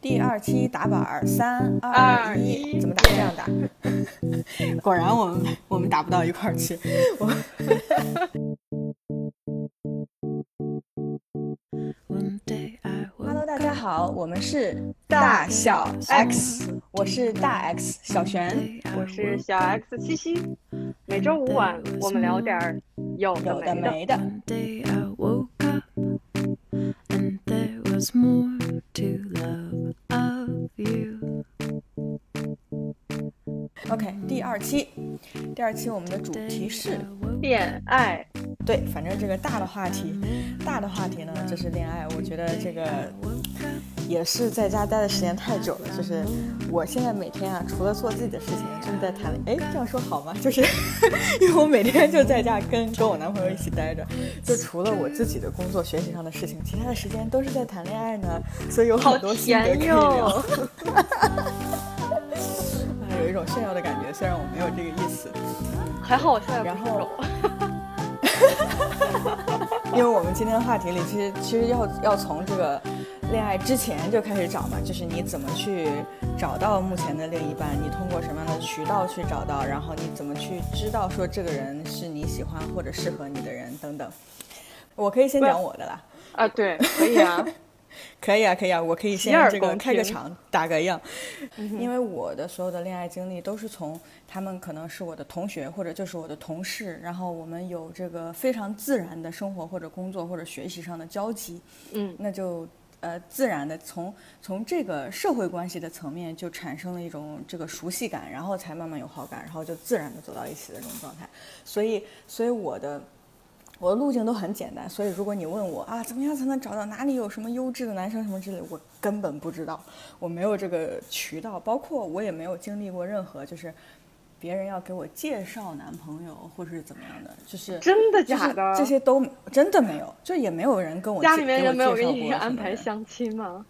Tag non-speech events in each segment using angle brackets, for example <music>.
第二期打板儿，三二一，怎么打？这样打。<laughs> 果然我们我们打不到一块儿去。我 Hello，大家好，我们是大小 X，我是大 X 小璇，我是小 X 七七。每周五晚我们聊点儿有有的没的。二期，第二期我们的主题是恋爱。对，反正这个大的话题，大的话题呢就是恋爱。我觉得这个也是在家待的时间太久了，就是我现在每天啊，除了做自己的事情，就是在谈。哎，这样说好吗？就是 <laughs> 因为我每天就在家跟跟我男朋友一起待着，就除了我自己的工作、学习上的事情，其他的时间都是在谈恋爱呢，所以有很多心得可以聊。<laughs> 有炫耀的感觉，虽然我没有这个意思。还好我现在然后。<laughs> 因为我们今天的话题里，其实其实要要从这个恋爱之前就开始找嘛，就是你怎么去找到目前的另一半，你通过什么样的渠道去找到，然后你怎么去知道说这个人是你喜欢或者适合你的人等等。我可以先讲我的啦。啊，对，可以啊，<laughs> <laughs> 可以啊，可以啊，我可以先这个开个场，打个样。因为我的所有的恋爱经历都是从他们可能是我的同学或者就是我的同事，然后我们有这个非常自然的生活或者工作或者学习上的交集，嗯，那就呃自然的从从这个社会关系的层面就产生了一种这个熟悉感，然后才慢慢有好感，然后就自然的走到一起的这种状态。所以，所以我的。我的路径都很简单，所以如果你问我啊，怎么样才能找到哪里有什么优质的男生什么之类，我根本不知道，我没有这个渠道，包括我也没有经历过任何就是别人要给我介绍男朋友或者是怎么样的，就是真的假的，这些都真的没有，就也没有人跟我家里面人没有给你安排相亲吗？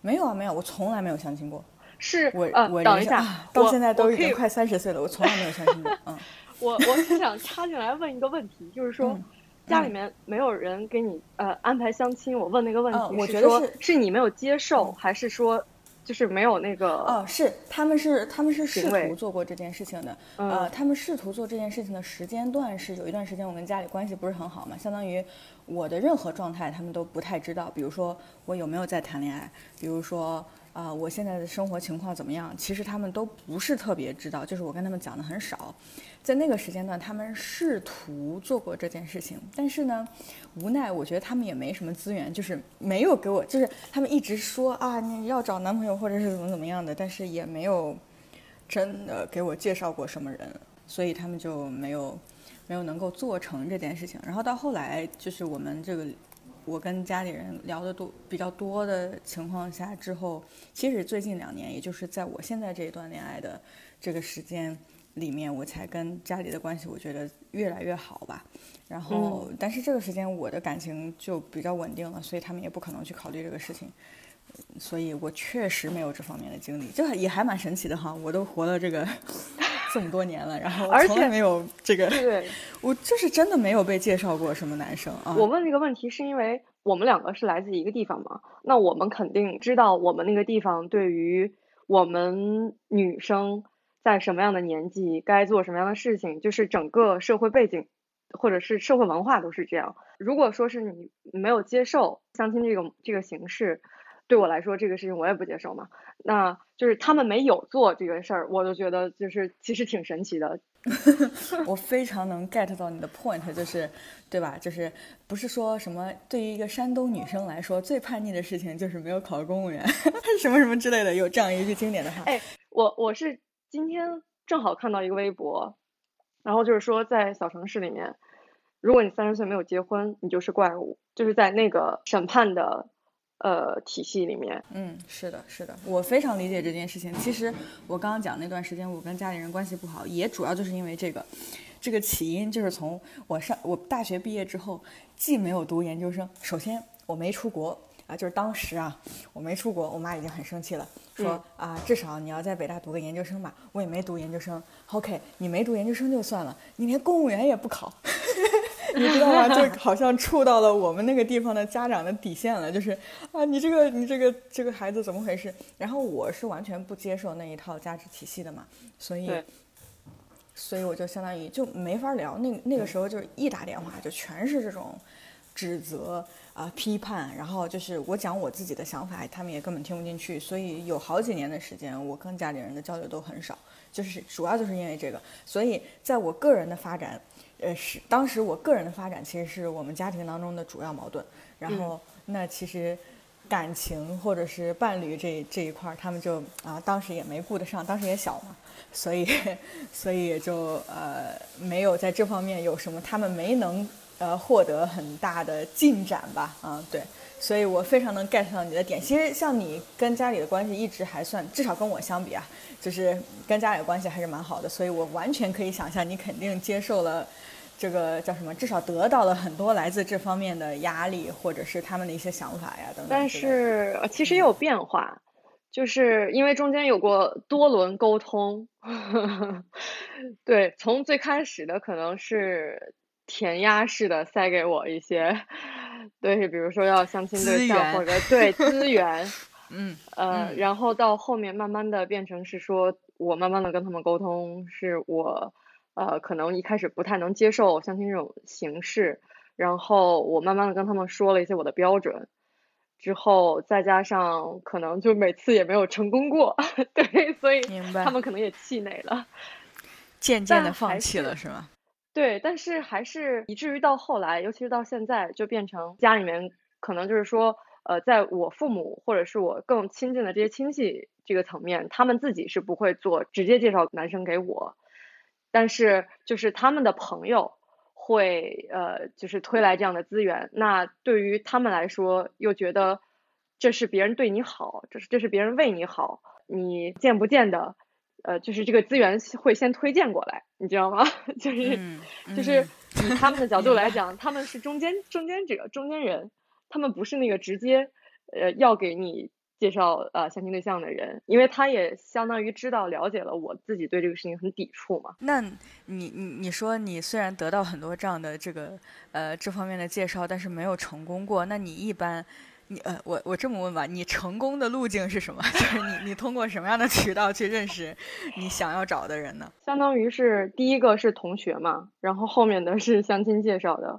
没有啊，没有，我从来没有相亲过。是我呃，我等一下，到现在都已经快三十岁了，我从来没有相亲过，嗯。<laughs> 我我是想插进来问一个问题，就是说，嗯、家里面没有人给你呃安排相亲。我问那个问题，嗯、我觉得是是你没有接受，还是说就是没有那个？哦，是他们是他们是试图做过这件事情的。嗯、呃，他们试图做这件事情的时间段是有一段时间我跟家里关系不是很好嘛，相当于我的任何状态他们都不太知道，比如说我有没有在谈恋爱，比如说。啊、我现在的生活情况怎么样？其实他们都不是特别知道，就是我跟他们讲的很少。在那个时间段，他们试图做过这件事情，但是呢，无奈我觉得他们也没什么资源，就是没有给我，就是他们一直说啊，你要找男朋友或者是怎么怎么样的，但是也没有真的给我介绍过什么人，所以他们就没有没有能够做成这件事情。然后到后来，就是我们这个。我跟家里人聊的多比较多的情况下之后，其实最近两年，也就是在我现在这一段恋爱的这个时间里面，我才跟家里的关系，我觉得越来越好吧。然后，嗯、但是这个时间我的感情就比较稳定了，所以他们也不可能去考虑这个事情。所以我确实没有这方面的经历，这也还蛮神奇的哈。我都活了这个 <laughs> 这么多年了，然后从来没有这个，对，我就是真的没有被介绍过什么男生啊。我问这个问题是因为我们两个是来自一个地方嘛，那我们肯定知道我们那个地方对于我们女生在什么样的年纪该做什么样的事情，就是整个社会背景或者是社会文化都是这样。如果说是你没有接受相亲这个这个形式。对我来说，这个事情我也不接受嘛。那就是他们没有做这个事儿，我就觉得就是其实挺神奇的。<laughs> 我非常能 get 到你的 point，就是对吧？就是不是说什么对于一个山东女生来说最叛逆的事情就是没有考公务员，<laughs> 什么什么之类的，有这样一句经典的话。哎，我我是今天正好看到一个微博，然后就是说在小城市里面，如果你三十岁没有结婚，你就是怪物，就是在那个审判的。呃，体系里面，嗯，是的，是的，我非常理解这件事情。其实我刚刚讲那段时间，我跟家里人关系不好，也主要就是因为这个。这个起因就是从我上我大学毕业之后，既没有读研究生，首先我没出国啊，就是当时啊，我没出国，我妈已经很生气了，说、嗯、啊，至少你要在北大读个研究生吧。我也没读研究生，OK，你没读研究生就算了，你连公务员也不考。<laughs> 你知道吗？就好像触到了我们那个地方的家长的底线了，就是啊，你这个你这个这个孩子怎么回事？然后我是完全不接受那一套价值体系的嘛，所以所以我就相当于就没法聊。那那个时候就是一打电话就全是这种指责啊、批判，然后就是我讲我自己的想法，他们也根本听不进去。所以有好几年的时间，我跟家里人的交流都很少，就是主要就是因为这个。所以在我个人的发展，呃，是当时我个人的发展其实是我们家庭当中的主要矛盾。然后那其实。感情或者是伴侣这这一块儿，他们就啊，当时也没顾得上，当时也小嘛，所以 <laughs> 所以也就呃没有在这方面有什么他们没能呃获得很大的进展吧，啊对，所以我非常能 get 到你的点。其实像你跟家里的关系一直还算，至少跟我相比啊，就是跟家里的关系还是蛮好的，所以我完全可以想象你肯定接受了。这个叫什么？至少得到了很多来自这方面的压力，或者是他们的一些想法呀等等。但是呃其实也有变化，就是因为中间有过多轮沟通，<laughs> 对，从最开始的可能是填鸭式的塞给我一些，<laughs> 对，比如说要相亲对象或者对资源，<laughs> 嗯呃，嗯然后到后面慢慢的变成是说我慢慢的跟他们沟通，是我呃可能一开始不太能接受相亲这种形式，然后我慢慢的跟他们说了一些我的标准，之后再加上可能就每次也没有成功过，<laughs> 对，所以明白他们可能也气馁了。渐渐的放弃了是是吗？对，但是还是以至于到后来，尤其是到现在，就变成家里面可能就是说，呃，在我父母或者是我更亲近的这些亲戚这个层面，他们自己是不会做直接介绍男生给我，但是就是他们的朋友会呃就是推来这样的资源，那对于他们来说又觉得这是别人对你好，这是这是别人为你好，你见不见的。呃，就是这个资源会先推荐过来，你知道吗？就是、嗯就是嗯以他们的角度来讲，他们是中间中间者、中间人，他们不是那个直接呃要给你介绍呃相亲对象的人，因为他也相当于知道了解了我自己对这个事情很抵触嘛。那你你你说你虽然得到很多这样的这个呃这方面的介绍，但是没有成功过，那你一般你呃我我这么问吧，你成功的路径是什么？<laughs> 就是你你通过什么样的渠道去认识你想要找的人呢？相当于是第一个是同学嘛，然后后面的是相亲介绍的，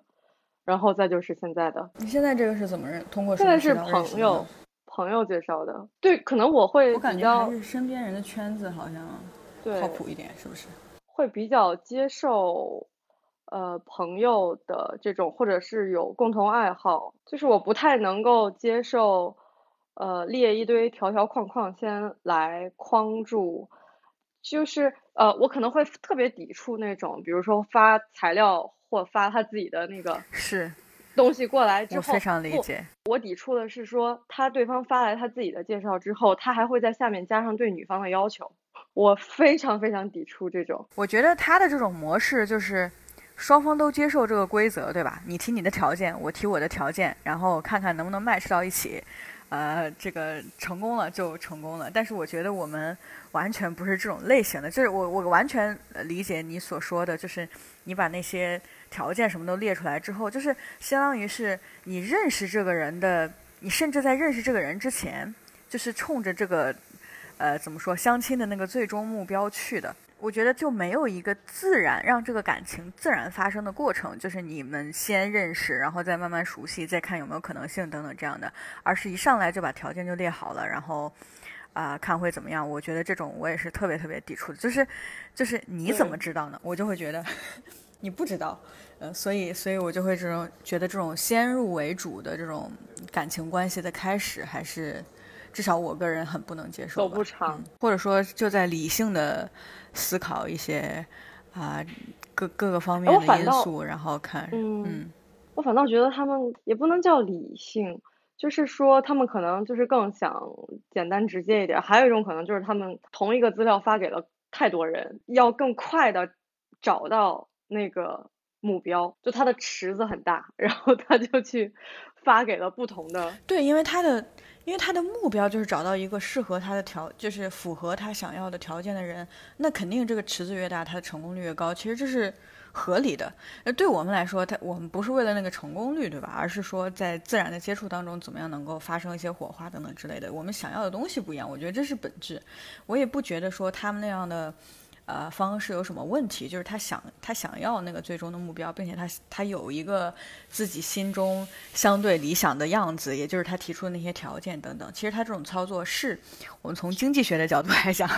然后再就是现在的，你现在这个是怎么认？通过什现在是朋友？朋友介绍的。对，可能我会我感觉还是身边人的圈子好像对靠谱一点，是不是？会比较接受呃朋友的这种，或者是有共同爱好，就是我不太能够接受呃列一堆条条框框先来框住，就是呃我可能会特别抵触那种，比如说发材料或发他自己的那个是东西过来之后，我非常理解。我抵触的是说，他对方发来他自己的介绍之后，他还会在下面加上对女方的要求，我非常非常抵触这种。我觉得他的这种模式就是双方都接受这个规则，对吧？你提你的条件，我提我的条件，然后看看能不能 match 到一起。呃，这个成功了就成功了，但是我觉得我们完全不是这种类型的，就是我我完全呃理解你所说的，就是你把那些条件什么都列出来之后，就是相当于是你认识这个人的，你甚至在认识这个人之前，就是冲着这个呃怎么说相亲的那个最终目标去的。我觉得就没有一个自然让这个感情自然发生的过程，就是你们先认识，然后再慢慢熟悉，再看有没有可能性等等这样的，而是一上来就把条件就列好了，然后啊、看会怎么样。我觉得这种我也是特别特别抵触的，就是就是你怎么知道呢？我就会觉得 <laughs> 你不知道，呃，所以所以我就会这种觉得这种先入为主的这种感情关系的开始，还是至少我个人很不能接受走。不长嗯，或者说就在理性的思考一些啊、各各个方面的因素，然后看，嗯嗯我反倒觉得他们也不能叫理性，就是说他们可能就是更想简单直接一点。还有一种可能就是他们同一个资料发给了太多人，要更快的找到那个目标，就他的池子很大，然后他就去发给了不同的。对，因为他的，因为他的目标就是找到一个适合他的条，就是符合他想要的条件的人，那肯定这个池子越大，他的成功率越高。其实这是合理的。呃，对我们来说，他我们不是为了那个成功率，对吧？而是说在自然的接触当中，怎么样能够发生一些火花等等之类的。我们想要的东西不一样，我觉得这是本质。我也不觉得说他们那样的。呃，方式有什么问题？就是他想他想要那个最终的目标，并且他他有一个自己心中相对理想的样子，也就是他提出的那些条件等等。其实他这种操作是我们从经济学的角度来讲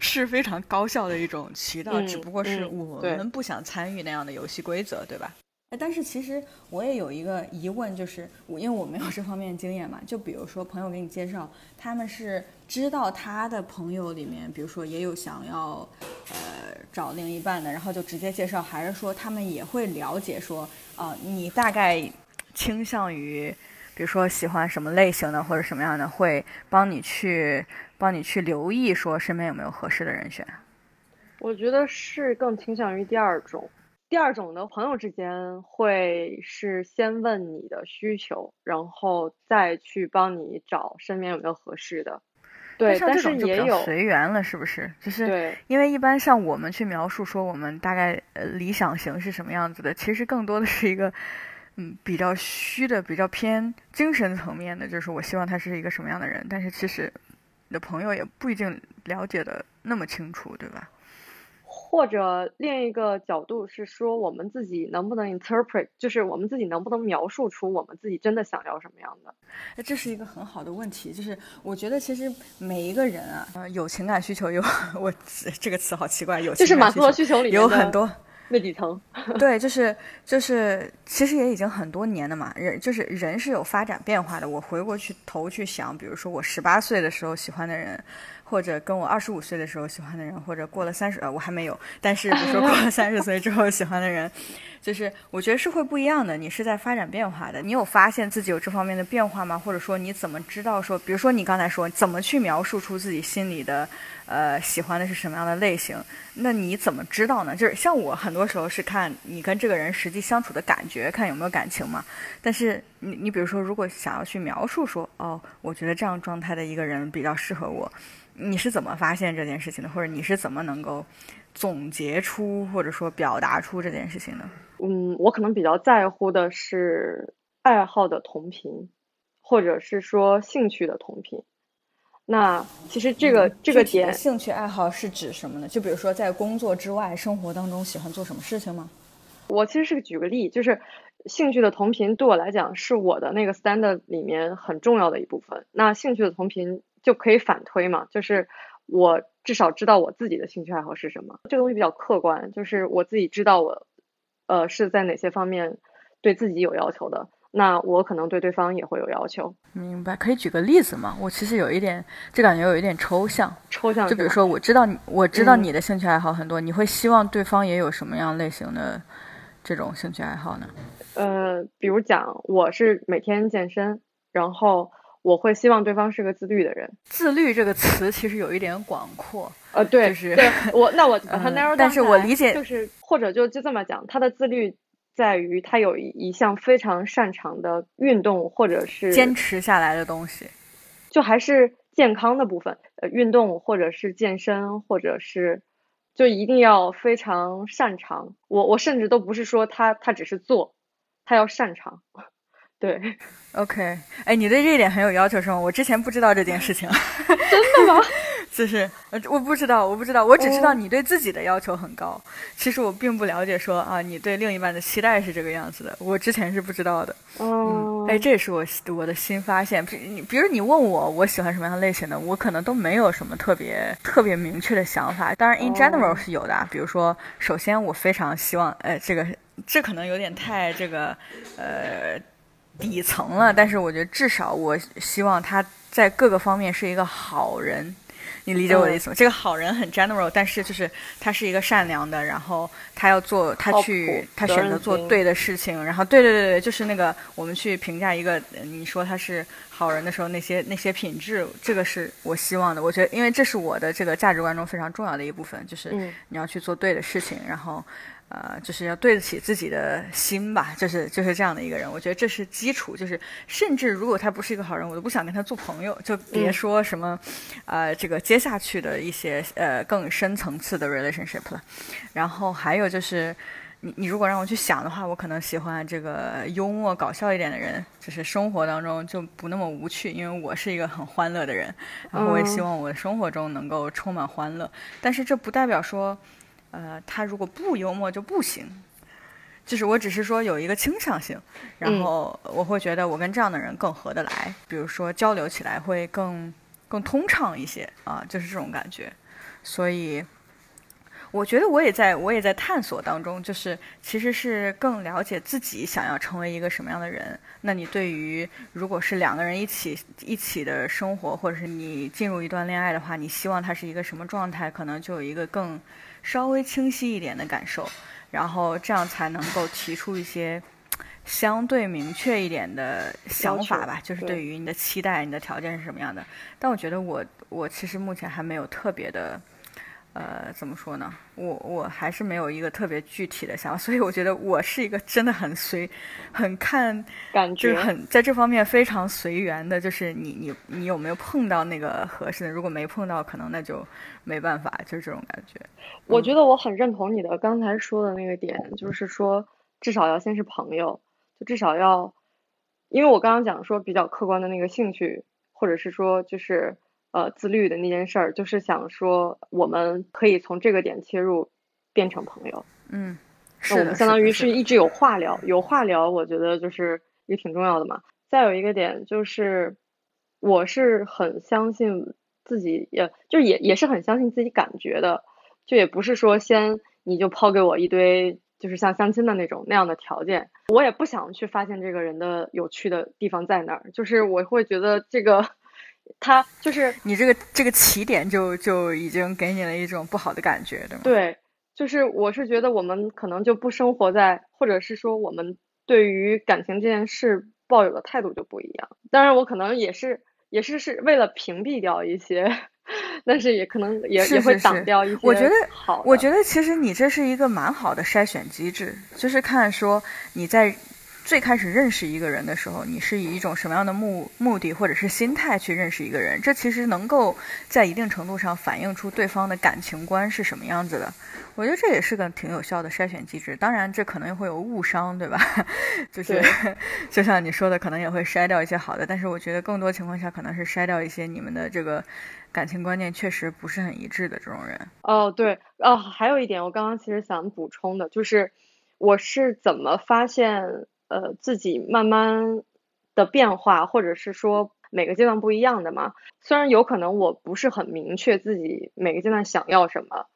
是非常高效的一种渠道，嗯只不过是嗯我们不想参与那样的游戏规则，对吧？但是其实我也有一个疑问，就是我因为我没有这方面经验嘛，就比如说朋友给你介绍，他们是知道他的朋友里面，比如说也有想要呃找另一半的，然后就直接介绍，还是说他们也会了解说，啊、你大概倾向于，比如说喜欢什么类型的或者什么样的，会帮你去帮你去留意说身边有没有合适的人选。我觉得是更倾向于第二种。第二种呢朋友之间会是先问你的需求，然后再去帮你找身边有没有合适的。对，但是也有随缘了，是不是？就是对因为一般像我们去描述说我们大概呃理想型是什么样子的，其实更多的是一个嗯比较虚的、比较偏精神层面的，就是我希望他是一个什么样的人，但是其实你的朋友也不一定了解的那么清楚，对吧？或者另一个角度是说，我们自己能不能 interpret，就是我们自己能不能描述出我们自己真的想要什么样的。哎，这是一个很好的问题，就是我觉得其实每一个人啊，呃，有情感需求，有我这个词好奇怪，有就是马斯洛需求里有很多。那几层。对，就是就是，其实也已经很多年了嘛。人就是人是有发展变化的。我回过去头去想，比如说我十八岁的时候喜欢的人，或者跟我二十五岁的时候喜欢的人，或者过了三十呃我还没有，但是比如说过了三十岁之后喜欢的人，就是我觉得是会不一样的。你是在发展变化的，你有发现自己有这方面的变化吗？或者说你怎么知道说，比如说你刚才说怎么去描述出自己心里的呃喜欢的是什么样的类型？那你怎么知道呢？就是像我很多时候是看你跟这个人实际相处的感觉，看有没有感情嘛。但是你你比如说，如果想要去描述说，哦，我觉得这样状态的一个人比较适合我，你是怎么发现这件事情的？或者你是怎么能够总结出或者说表达出这件事情的？嗯，我可能比较在乎的是爱好的同频，或者是说兴趣的同频。那其实这个、这个点，兴趣爱好是指什么呢？就比如说在工作之外，生活当中喜欢做什么事情吗？我其实是个举个例，就是兴趣的同频对我来讲是我的那个 standard 里面很重要的一部分。那兴趣的同频就可以反推嘛，就是我至少知道我自己的兴趣爱好是什么，这个东西比较客观，就是我自己知道我呃是在哪些方面对自己有要求的，那我可能对对方也会有要求。明白，可以举个例子吗？我其实有一点，这感觉有一点抽象。抽象就比如说，我知道你，我知道嗯你的兴趣爱好很多，你会希望对方也有什么样类型的这种兴趣爱好呢？呃，比如讲我是每天健身，然后我会希望对方是个自律的人。自律这个词其实有一点广阔，呃，对，就是对我，那我把 <laughs> 它嗯 narrow down 但是我理解就是或者就就这么讲，他的自律在于他有一一项非常擅长的运动，或者是坚持下来的东西。就还是健康的部分，呃，运动或者是健身，或者是就一定要非常擅长。我我甚至都不是说他他只是做，他要擅长。对，OK，哎，你对这一点很有要求是吗？我之前不知道这件事情。<laughs> 真的吗？<laughs> 就是，呃我不知道，我不知道，我只知道哦你对自己的要求很高。其实我并不了解说啊，你对另一半的期待是这个样子的，我之前是不知道的。嗯，哎，这也是我我的新发现。比你比如你问我我喜欢什么样的类型的，我可能都没有什么特别特别明确的想法。当然，in general 哦是有的啊。比如说，首先我非常希望，呃，这个这可能有点太这个呃底层了，但是我觉得至少我希望他在各个方面是一个好人。你理解我的意思吗？这个好人很 general，但是就是他是一个善良的，然后他要做，他去他选择做对的事情，然后对对对对，就是那个我们去评价一个，呃你说他是好人的时候，那些那些品质，这个是我希望的。我觉得，因为这是我的这个价值观中非常重要的一部分，就是嗯你要去做对的事情，然后呃，就是要对得起自己的心吧，就是就是这样的一个人。我觉得这是基础，就是甚至如果他不是一个好人，我都不想跟他做朋友，就别说什么，呃，这个接下去的一些呃更深层次的 relationship 了。然后还有就是。你你如果让我去想的话，我可能喜欢这个幽默搞笑一点的人，就是生活当中就不那么无趣，因为我是一个很欢乐的人，然后我也希望我的生活中能够充满欢乐。但是这不代表说，呃，他如果不幽默就不行，就是我只是说有一个倾向性，然后我会觉得我跟这样的人更合得来，比如说交流起来会更更通畅一些啊，就是这种感觉，所以。我觉得我也在，我也在探索当中，就是其实是更了解自己想要成为一个什么样的人。那你对于如果是两个人一起一起的生活，或者是你进入一段恋爱的话，你希望他是一个什么状态，可能就有一个更稍微清晰一点的感受，然后这样才能够提出一些相对明确一点的想法吧，就是对于你的期待、你的条件是什么样的。但我觉得我我其实目前还没有特别的。呃，怎么说呢？我我还是没有一个特别具体的想法，所以我觉得我是一个真的很随，很看感觉，很在这方面非常随缘的。就是你你你有没有碰到那个合适的？如果没碰到，可能那就没办法，就是这种感觉。我觉得我很认同你的刚才说的那个点，就是说至少要先是朋友，就至少要，因为我刚刚讲说比较客观的那个兴趣，或者是说就是。呃，自律的那件事儿，就是想说，我们可以从这个点切入，变成朋友。嗯，那我们相当于是一直有话聊，有话聊，我觉得就是也挺重要的嘛。再有一个点就是，我是很相信自己，也就也也是很相信自己感觉的，就也不是说先你就抛给我一堆，就是像相亲的那种那样的条件，我也不想去发现这个人的有趣的地方在哪儿，就是我会觉得这个。他就是你这个这个起点就就已经给你了一种不好的感觉，对吗？对，就是我是觉得我们可能就不生活在，或者是说我们对于感情这件事抱有的态度就不一样。当然，我可能也是也是是为了屏蔽掉一些，<laughs> 但是也可能也也会挡掉一些。我觉得好，我觉得其实你这是一个蛮好的筛选机制，就是看说你在。最开始认识一个人的时候，你是以一种什么样的目目的或者是心态去认识一个人？这其实能够在一定程度上反映出对方的感情观是什么样子的。我觉得这也是个挺有效的筛选机制。当然，这可能会有误伤，对吧？<laughs> 就是 <laughs> 就像你说的，可能也会筛掉一些好的。但是我觉得更多情况下，可能是筛掉一些你们的这个感情观念确实不是很一致的这种人。哦，对，哦，还有一点，我刚刚其实想补充的就是，我是怎么发现。呃，自己慢慢的变化，或者是说每个阶段不一样的嘛。虽然有可能我不是很明确自己每个阶段想要什么，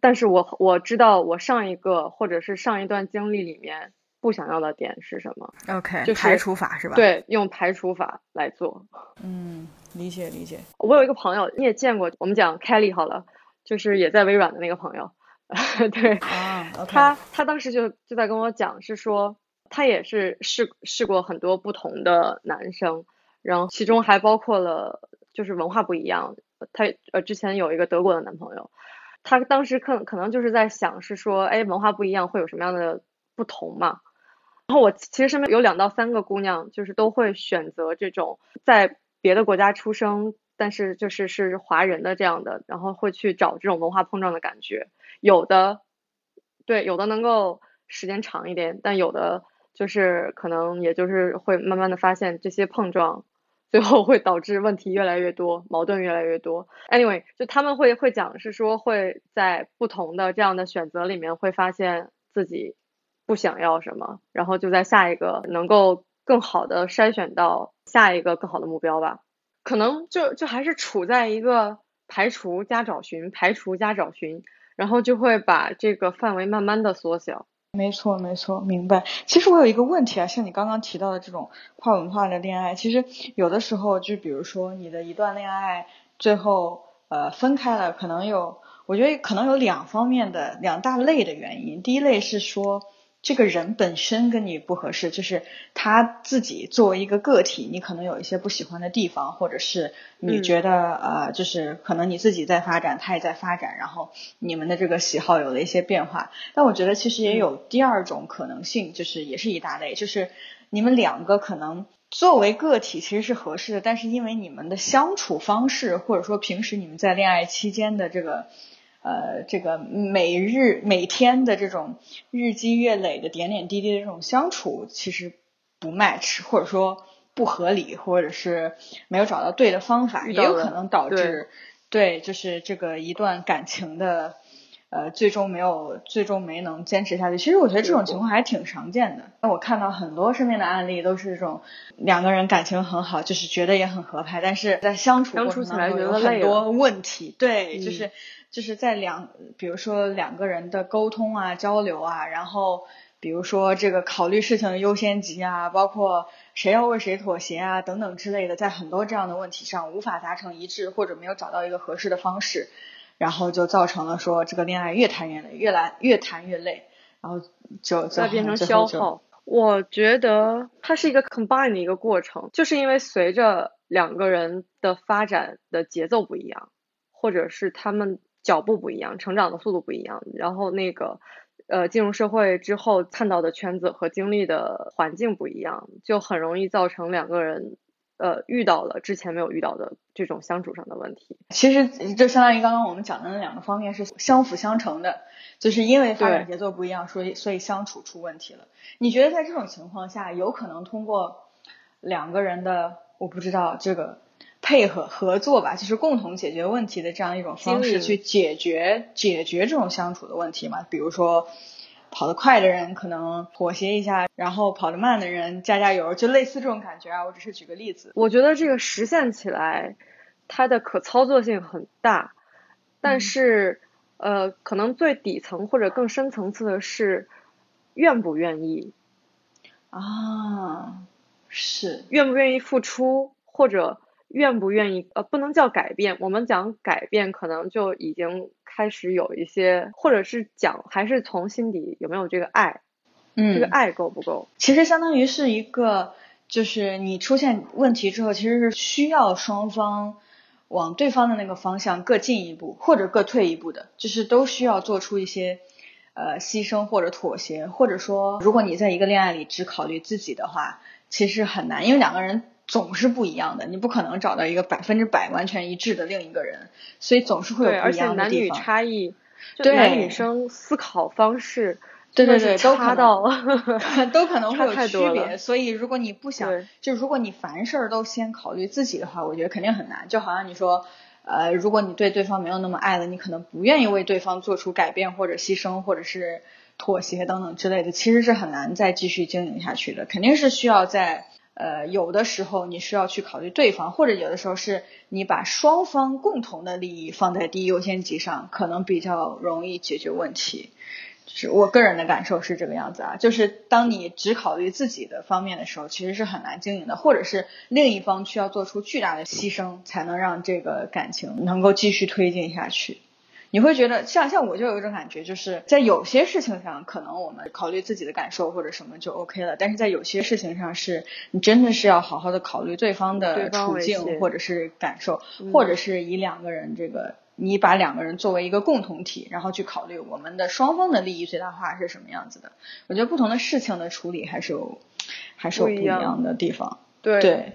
但是我我知道我上一个或者是上一段经历里面不想要的点是什么。OK，就是排除法是吧？对，用排除法来做。嗯，理解理解。我有一个朋友，你也见过，我们讲 Kelly 好了，就是也在微软的那个朋友。<laughs> 对，啊，他他当时就就在跟我讲，是说。他也是试试过很多不同的男生，然后其中还包括了就是文化不一样。他呃之前有一个德国的男朋友，他当时可可能就是在想是说，哎，文化不一样会有什么样的不同嘛？然后我其实身边有两到三个姑娘，就是都会选择这种在别的国家出生，但是就是是华人的这样的，然后会去找这种文化碰撞的感觉。有的对，有的能够时间长一点，但有的。就是可能也就是会慢慢的发现这些碰撞，最后会导致问题越来越多，矛盾越来越多。Anyway，就他们会会讲是说会在不同的这样的选择里面会发现自己不想要什么，然后就在下一个能够更好的筛选到下一个更好的目标吧。可能就就还是处在一个排除加找寻，排除加找寻，然后就会把这个范围慢慢的缩小。没错，没错，明白。其实我有一个问题啊，像你刚刚提到的这种跨文化的恋爱，其实有的时候就比如说你的一段恋爱最后呃分开了，可能有，我觉得可能有两方面的两大类的原因。第一类是说这个人本身跟你不合适，就是他自己作为一个个体，你可能有一些不喜欢的地方，或者是你嗯觉得、呃，就是可能你自己在发展，他也在发展，然后你们的这个喜好有了一些变化。但我觉得其实也有第二种可能性，就是也是一大类，就是你们两个可能作为个体其实是合适的，但是因为你们的相处方式，或者说平时你们在恋爱期间的这个。呃，这个每日每天的这种日积月累的点点滴滴的这种相处，其实不 match，或者说不合理，或者是没有找到对的方法，也有可能导致对，就是这个一段感情的呃，最终没有最终没能坚持下去。其实我觉得这种情况还挺常见的。那我看到很多身边的案例都是这种两个人感情很好，就是觉得也很合拍，但是在相处过程当中有很多问题。对，嗯就是就是在两，比如说两个人的沟通啊、交流啊，然后比如说这个考虑事情的优先级啊，包括谁要为谁妥协啊等等之类的，在很多这样的问题上无法达成一致，或者没有找到一个合适的方式，然后就造成了说这个恋爱越谈越累，越来越谈越累，然后就就再变成消耗。我觉得它是一个 combine 的一个过程，就是因为随着两个人的发展的节奏不一样，或者是他们脚步不一样，成长的速度不一样，然后那个呃进入社会之后看到的圈子和经历的环境不一样，就很容易造成两个人呃遇到了之前没有遇到的这种相处上的问题。其实就相当于刚刚我们讲的那两个方面是相辅相成的，就是因为发展节奏不一样，所以所以相处出问题了。你觉得在这种情况下，有可能通过两个人的我不知道这个配合合作吧，就是共同解决问题的这样一种方式去解决解决这种相处的问题嘛？比如说。跑得快的人可能妥协一下，然后跑得慢的人加加油，就类似这种感觉啊。我只是举个例子。我觉得这个实现起来，它的可操作性很大，但嗯是、呃，可能最底层或者更深层次的是，愿不愿意，啊，是，愿不愿意付出，或者愿不愿意，呃，不能叫改变，我们讲改变可能就已经开始有一些，或者是讲还是从心底有没有这个爱，嗯，这个爱够不够？其实相当于是一个，就是你出现问题之后，其实是需要双方往对方的那个方向各进一步，或者各退一步的，就是都需要做出一些呃牺牲或者妥协，或者说，如果你在一个恋爱里只考虑自己的话，其实很难，因为两个人总是不一样的，你不可能找到一个百分之百完全一致的另一个人，所以总是会有，不一而且男女样的地方。差异，就对男女生思考方式对对对都可能差到 <laughs> 都可能会有区别，所以如果你不想，就如果你凡事儿都先考虑自己的话，我觉得肯定很难。就好像你说，呃，如果你对对方没有那么爱了，你可能不愿意为对方做出改变或者牺牲或者是妥协等等之类的，其实是很难再继续经营下去的。肯定是需要在呃有的时候你需要去考虑对方，或者有的时候是你把双方共同的利益放在第一优先级上，可能比较容易解决问题。就是我个人的感受是这个样子啊，就是当你只考虑自己的方面的时候，其实是很难经营的，或者是另一方需要做出巨大的牺牲，才能让这个感情能够继续推进下去。你会觉得像像我就有一种感觉，就是在有些事情上，可能我们考虑自己的感受或者什么就 OK 了，但是在有些事情上是，你真的是要好好的考虑对方的处境或者是感受，嗯或者是以两个人这个，你把两个人作为一个共同体，然后去考虑我们的双方的利益最大化是什么样子的。我觉得不同的事情的处理还是有，还是有不一样样的地方。对对，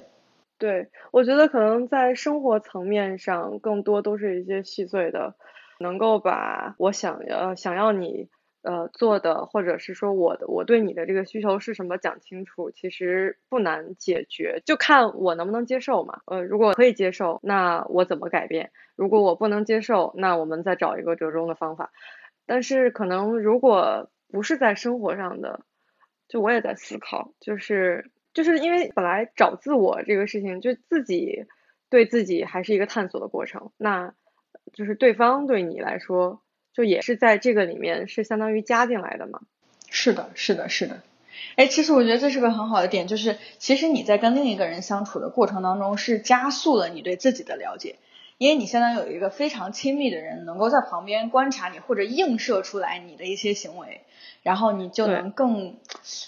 对，我觉得可能在生活层面上，更多都是一些细碎的，能够把我想要想要你呃做的，或者是说我的我对你的这个需求是什么讲清楚，其实不难解决，就看我能不能接受嘛。呃，如果可以接受，那我怎么改变？如果我不能接受，那我们再找一个折中的方法。但是可能如果不是在生活上的，就我也在思考，就是就是因为本来找自我这个事情，就自己对自己还是一个探索的过程，那就是对方对你来说，就也是在这个里面是相当于加进来的嘛。是的，是的，是的。哎，其实我觉得这是个很好的点，就是其实你在跟另一个人相处的过程当中，是加速了你对自己的了解。因为你相当于有一个非常亲密的人，能够在旁边观察你，或者映射出来你的一些行为，然后你就能更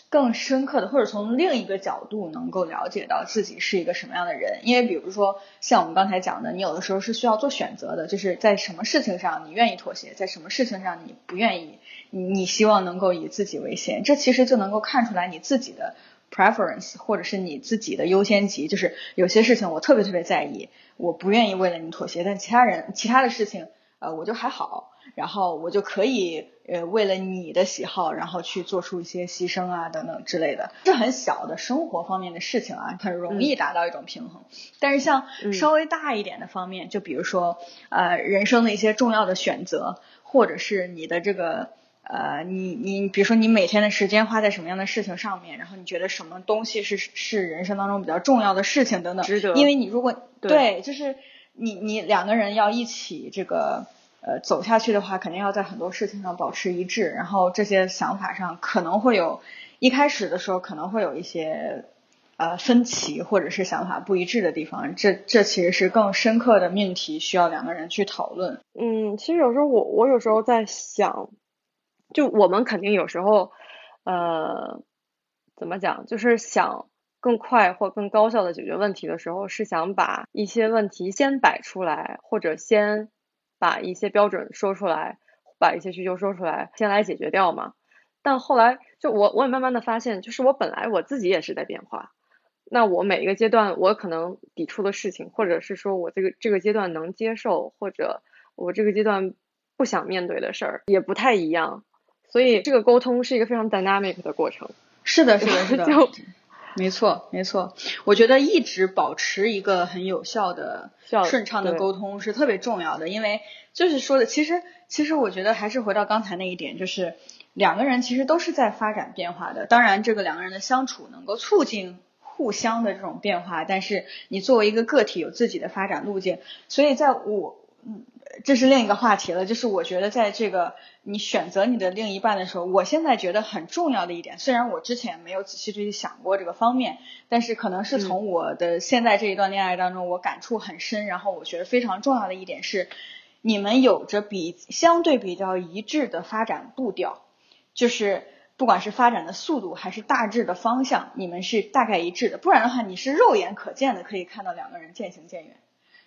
更深刻的，或者从另一个角度能够了解到自己是一个什么样的人。因为比如说像我们刚才讲的，你有的时候是需要做选择的，就是在什么事情上你愿意妥协，在什么事情上你不愿意，你你希望能够以自己为先，这其实就能够看出来你自己的 preference 或者是你自己的优先级，就是有些事情我特别特别在意，我不愿意为了你妥协，但其他人其他的事情，呃，我就还好，然后我就可以呃为了你的喜好，然后去做出一些牺牲啊等等之类的，这很小的生活方面的事情啊，很容易达到一种平衡。但是像嗯稍微大一点的方面，就比如说呃人生的一些重要的选择，或者是你的这个。呃，你你比如说你每天的时间花在什么样的事情上面，然后你觉得什么东西是是人生当中比较重要的事情等等，值得因为你如果对就是你你两个人要一起这个呃走下去的话，肯定要在很多事情上保持一致，然后这些想法上可能会有一开始的时候可能会有一些呃分歧或者是想法不一致的地方，这这其实是更深刻的命题，需要两个人去讨论。嗯，其实有时候我我有时候在想，就我们肯定有时候，呃，怎么讲，就是想更快或更高效的解决问题的时候，是想把一些问题先摆出来，或者先把一些标准说出来，把一些需求说出来，先来解决掉嘛。但后来就我我也慢慢的发现，就是我本来我自己也是在变化。那我每一个阶段，我可能抵触的事情，或者是说我这个这个阶段能接受，或者我这个阶段不想面对的事儿，也不太一样。所以这个沟通是一个非常 dynamic 的过程。是的，是的，是的，<laughs> 就没错，没错。我觉得一直保持一个很有效的、顺畅的沟通是特别重要的，因为就是说的，其实其实我觉得还是回到刚才那一点，就是两个人其实都是在发展变化的。当然，这个两个人的相处能够促进互相的这种变化，但是你作为一个个体有自己的发展路径，所以在我嗯，这是另一个话题了。就是我觉得在这个你选择你的另一半的时候，我现在觉得很重要的一点，虽然我之前没有仔细去想过这个方面，但是可能是从我的现在这一段恋爱当中，我感触很深。然后我觉得非常重要的一点是，你们有着比相对比较一致的发展步调，就是。不管是发展的速度还是大致的方向，你们是大概一致的，不然的话，你是肉眼可见的可以看到两个人渐行渐远。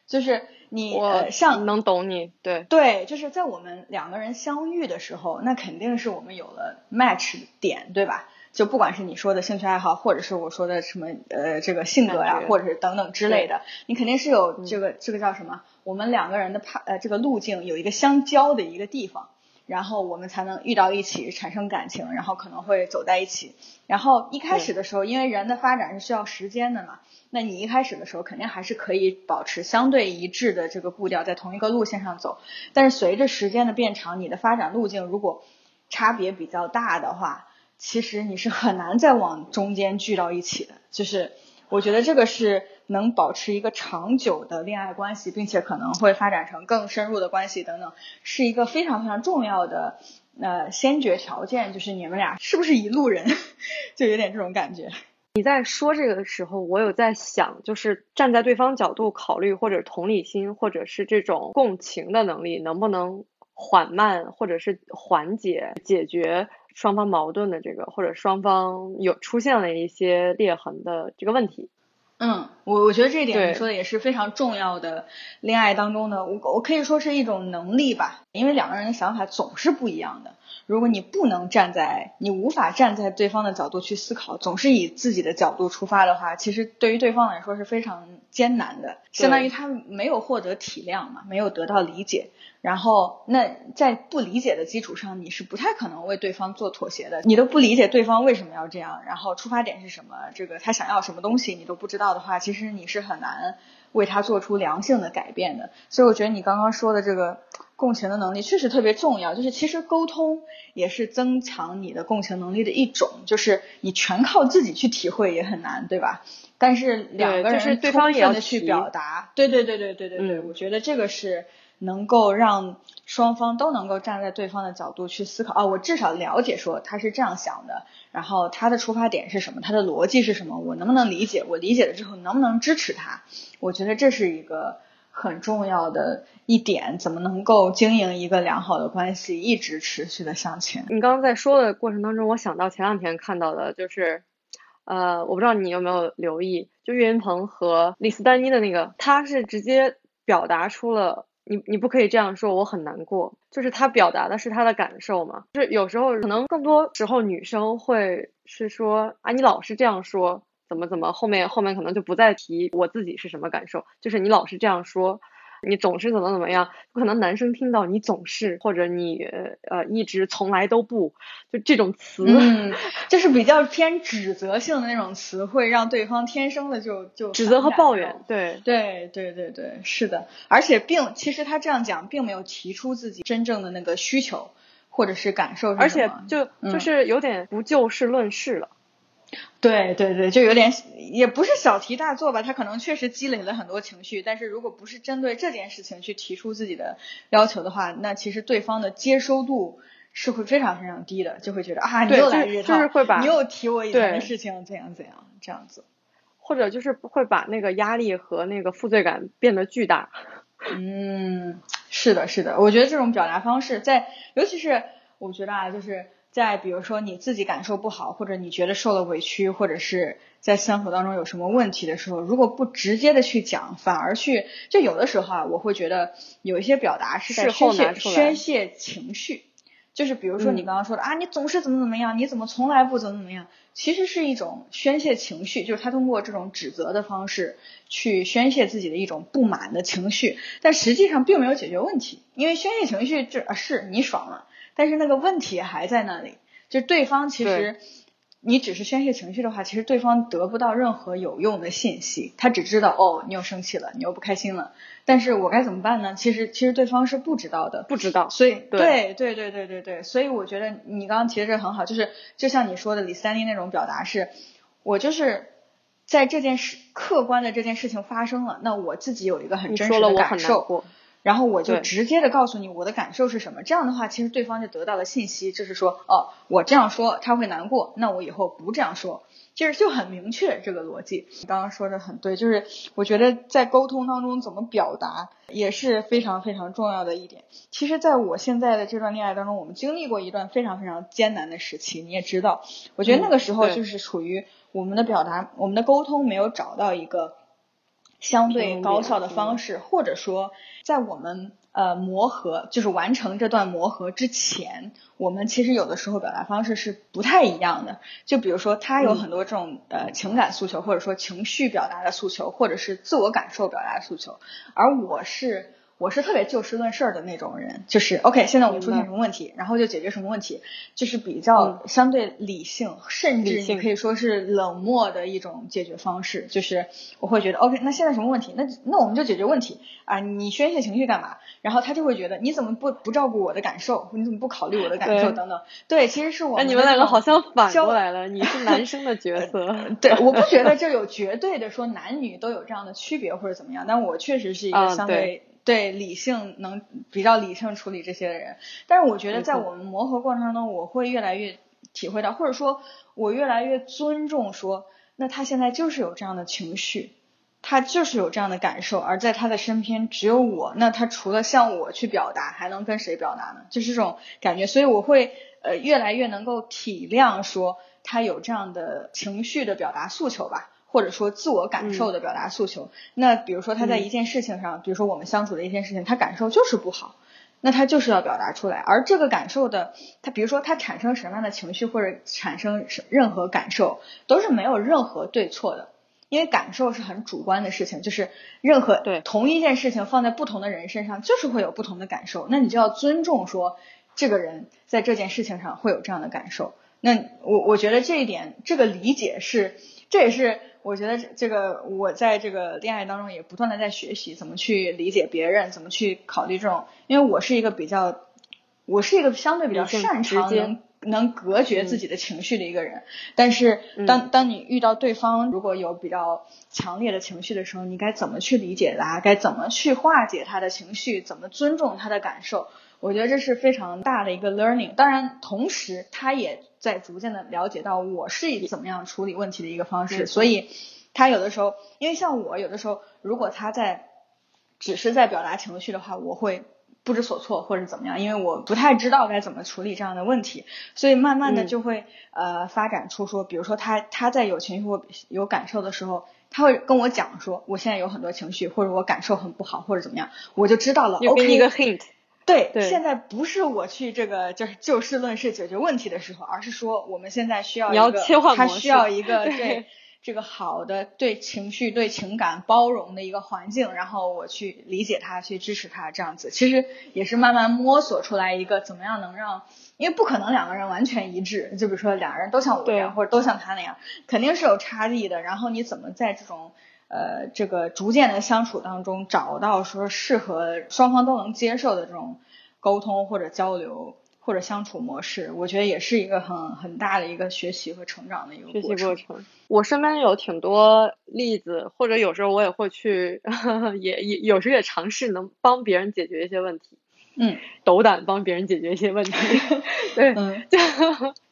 就是你我呃，像能懂你，对，对，就是在我们两个人相遇的时候，那肯定是我们有了 match 点，对吧？就不管是你说的兴趣爱好，或者是我说的什么呃这个性格呀、或者是等等之类的，你肯定是有嗯这个、这个叫什么？我们两个人的判呃这个路径有一个相交的一个地方，然后我们才能遇到一起，产生感情，然后可能会走在一起。然后一开始的时候，因为人的发展是需要时间的嘛，那你一开始的时候肯定还是可以保持相对一致的这个步调，在同一个路线上走。但是随着时间的变长，你的发展路径如果差别比较大的话，其实你是很难再往中间聚到一起的。就是我觉得这个是能保持一个长久的恋爱关系，并且可能会发展成更深入的关系等等，是一个非常非常重要的呃先决条件。就是你们俩是不是一路人，<laughs> 就有点这种感觉。你在说这个的时候，我有在想，就是站在对方角度考虑，或者同理心，或者是这种共情的能力，能不能缓慢或者是缓解解决双方矛盾的这个，或者双方有出现了一些裂痕的这个问题？嗯，我我觉得这一点你说的也是非常重要的，恋爱当中的我我可以说是一种能力吧，因为两个人的想法总是不一样的。如果你不能站在，你无法站在对方的角度去思考，总是以自己的角度出发的话，其实对于对方来说是非常艰难的，相当于他没有获得体谅嘛，没有得到理解。然后，那在不理解的基础上，你是不太可能为对方做妥协的。你都不理解对方为什么要这样，然后出发点是什么，这个他想要什么东西你都不知道的话，其实你是很难为他做出良性的改变的。所以我觉得你刚刚说的这个共情的能力确实特别重要。就是其实沟通也是增强你的共情能力的一种，就是你全靠自己去体会也很难，对吧？但是两个就是人对方也要的去表达，对对对对对对对，嗯我觉得这个是。能够让双方都能够站在对方的角度去思考啊，我至少了解说他是这样想的，然后他的出发点是什么，他的逻辑是什么，我能不能理解？我理解了之后能不能支持他？我觉得这是一个很重要的一点，怎么能够经营一个良好的关系，一直持续的向前。你刚刚在说的过程当中，我想到前两天看到的，就是，呃，我不知道你有没有留意，就岳云鹏和李斯丹妮的那个，他是直接表达出了你你不可以这样说，我很难过，就是他表达的是他的感受嘛。就是有时候可能更多时候女生会是说啊，你老是这样说，怎么怎么，后面后面可能就不再提我自己是什么感受，就是你老是这样说。你总是怎么怎么样，可能男生听到你总是或者你呃一直从来都不，就这种词，嗯，<laughs> 就是比较偏指责性的那种词，会让对方天生的就就指责和抱怨，对。对对对对，是的，而且并其实他这样讲，并没有提出自己真正的那个需求或者是感受是而且就就嗯。是有点不就事论事了。对对对，就有点也不是小题大做吧，他可能确实积累了很多情绪，但是如果不是针对这件事情去提出自己的要求的话，那其实对方的接收度是会非常非常低的，就会觉得啊，你又来这套，就是会把你又提我以前的事情，怎样怎样这样子。或者就是会把那个压力和那个负罪感变得巨大。嗯，是的，是的，我觉得这种表达方式在，尤其是我觉得啊，就是在比如说你自己感受不好，或者你觉得受了委屈，或者是在相处当中有什么问题的时候，如果不直接的去讲，反而去就有的时候啊，我会觉得有一些表达是在后宣泄拿出来宣泄情绪。就是比如说你嗯刚刚说的、啊，你总是怎么怎么样，你怎么从来不怎么怎么样，其实是一种宣泄情绪，就是他通过这种指责的方式去宣泄自己的一种不满的情绪，但实际上并没有解决问题，因为宣泄情绪这啊是你爽了，但是那个问题还在那里，就对方其实你只是宣泄情绪的话，其实对方得不到任何有用的信息，他只知道哦你又生气了，你又不开心了，但是我该怎么办呢？其实其实对方是不知道的，不知道，所以对对对对对对对，所以我觉得你刚刚提的这很好，就是就像你说的李三妮那种表达是，我就是在这件事客观的这件事情发生了，那我自己有一个很真实的感受，过。然后我就直接的告诉你我的感受是什么，这样的话，其实对方就得到了信息，就是说，哦，我这样说他会难过，那我以后不这样说，就是就很明确这个逻辑。你刚刚说的很对，就是我觉得在沟通当中怎么表达也是非常非常重要的一点。其实，在我现在的这段恋爱当中，我们经历过一段非常非常艰难的时期，你也知道，我觉得那个时候就是处于我们的表达、我们的沟通没有找到一个相对高效的嗯方式，或者说在我们呃磨合，就是完成这段磨合之前，我们其实有的时候表达方式是不太一样的。就比如说，他有嗯很多这种、呃情感诉求，或者说情绪表达的诉求，或者是自我感受表达的诉求，而我是。我是特别就事论事儿的那种人，就是 OK，现在我们出现什么问题，然后就解决什么问题，就是比较嗯相对理性，甚至你可以说是冷漠的一种解决方式。就是我会觉得 OK，那现在什么问题？那那我们就解决问题啊！你宣泄情绪干嘛？然后他就会觉得你怎么不不照顾我的感受？你怎么不考虑我的感受等等？对，其实是我那，你们两个好像反交过来了，你是男生的角色。<laughs> 对，我不觉得 <laughs> 这有绝对的说男女都有这样的区别或者怎么样，但我确实是一个啊相对、对理性能比较理性处理这些的人。但是我觉得在我们磨合过程当中，我会越来越体会到，或者说我越来越尊重说，那他现在就是有这样的情绪。他就是有这样的感受，而在他的身边只有我，那他除了向我去表达，还能跟谁表达呢？就是这种感觉，所以我会呃越来越能够体谅说他有这样的情绪的表达诉求吧，或者说自我感受的表达诉求。那比如说他在嗯一件事情上，比如说我们相处的一件事情，他感受就是不好，那他就是要表达出来，而这个感受的，他比如说他产生什么样的情绪或者产生什任何感受，都是没有任何对错的。因为感受是很主观的事情，就是任何对同一件事情放在不同的人身上，就是会有不同的感受。那你就要尊重说，这个人在这件事情上会有这样的感受。那我我觉得这一点，这个理解是，这也是我觉得这这个我在这个恋爱当中也不断的在学习怎么去理解别人，怎么去考虑这种，因为我是一个比较，我是一个相对比较擅长能能隔绝自嗯己的情绪的一个人，但是当当你遇到对方如果有比较强烈的情绪的时候，你该怎么去理解他？该怎么去化解他的情绪？怎么尊重他的感受？我觉得这是非常大的一个 learning。当然，同时他也在逐渐的了解到我是一个怎么样处理问题的一个方式，所以他有的时候，因为像我有的时候，如果他在只是在表达情绪的话，我会不知所措或者怎么样，因为我不太知道该怎么处理这样的问题，所以慢慢的嗯就会、呃发展出说，比如说他他在有情绪或有感受的时候。他会跟我讲说，我现在有很多情绪，或者我感受很不好，或者怎么样，我就知道了。OK，你一个 hint，对，对。现在不是我去这个就是就事论事解决问题的时候，而是说我们现在需要一个他需要一个 <laughs> 对对。这个好的对情绪、对情感包容的一个环境，然后我去理解他，去支持他，这样子。其实也是慢慢摸索出来一个怎么样能让，因为不可能两个人完全一致，就比如说两个人都像我这样，或者都像他那样，肯定是有差异的。然后你怎么在这种呃这个逐渐的相处当中找到说适合双方都能接受的这种沟通或者交流或者相处模式，我觉得也是一个很很大的一个学习和成长的一个学习。过程。我身边有挺多例子，或者有时候我也会去，<laughs> 也也有时候也尝试能帮别人解决一些问题，嗯斗胆帮别人解决一些问题。<laughs> 对，嗯就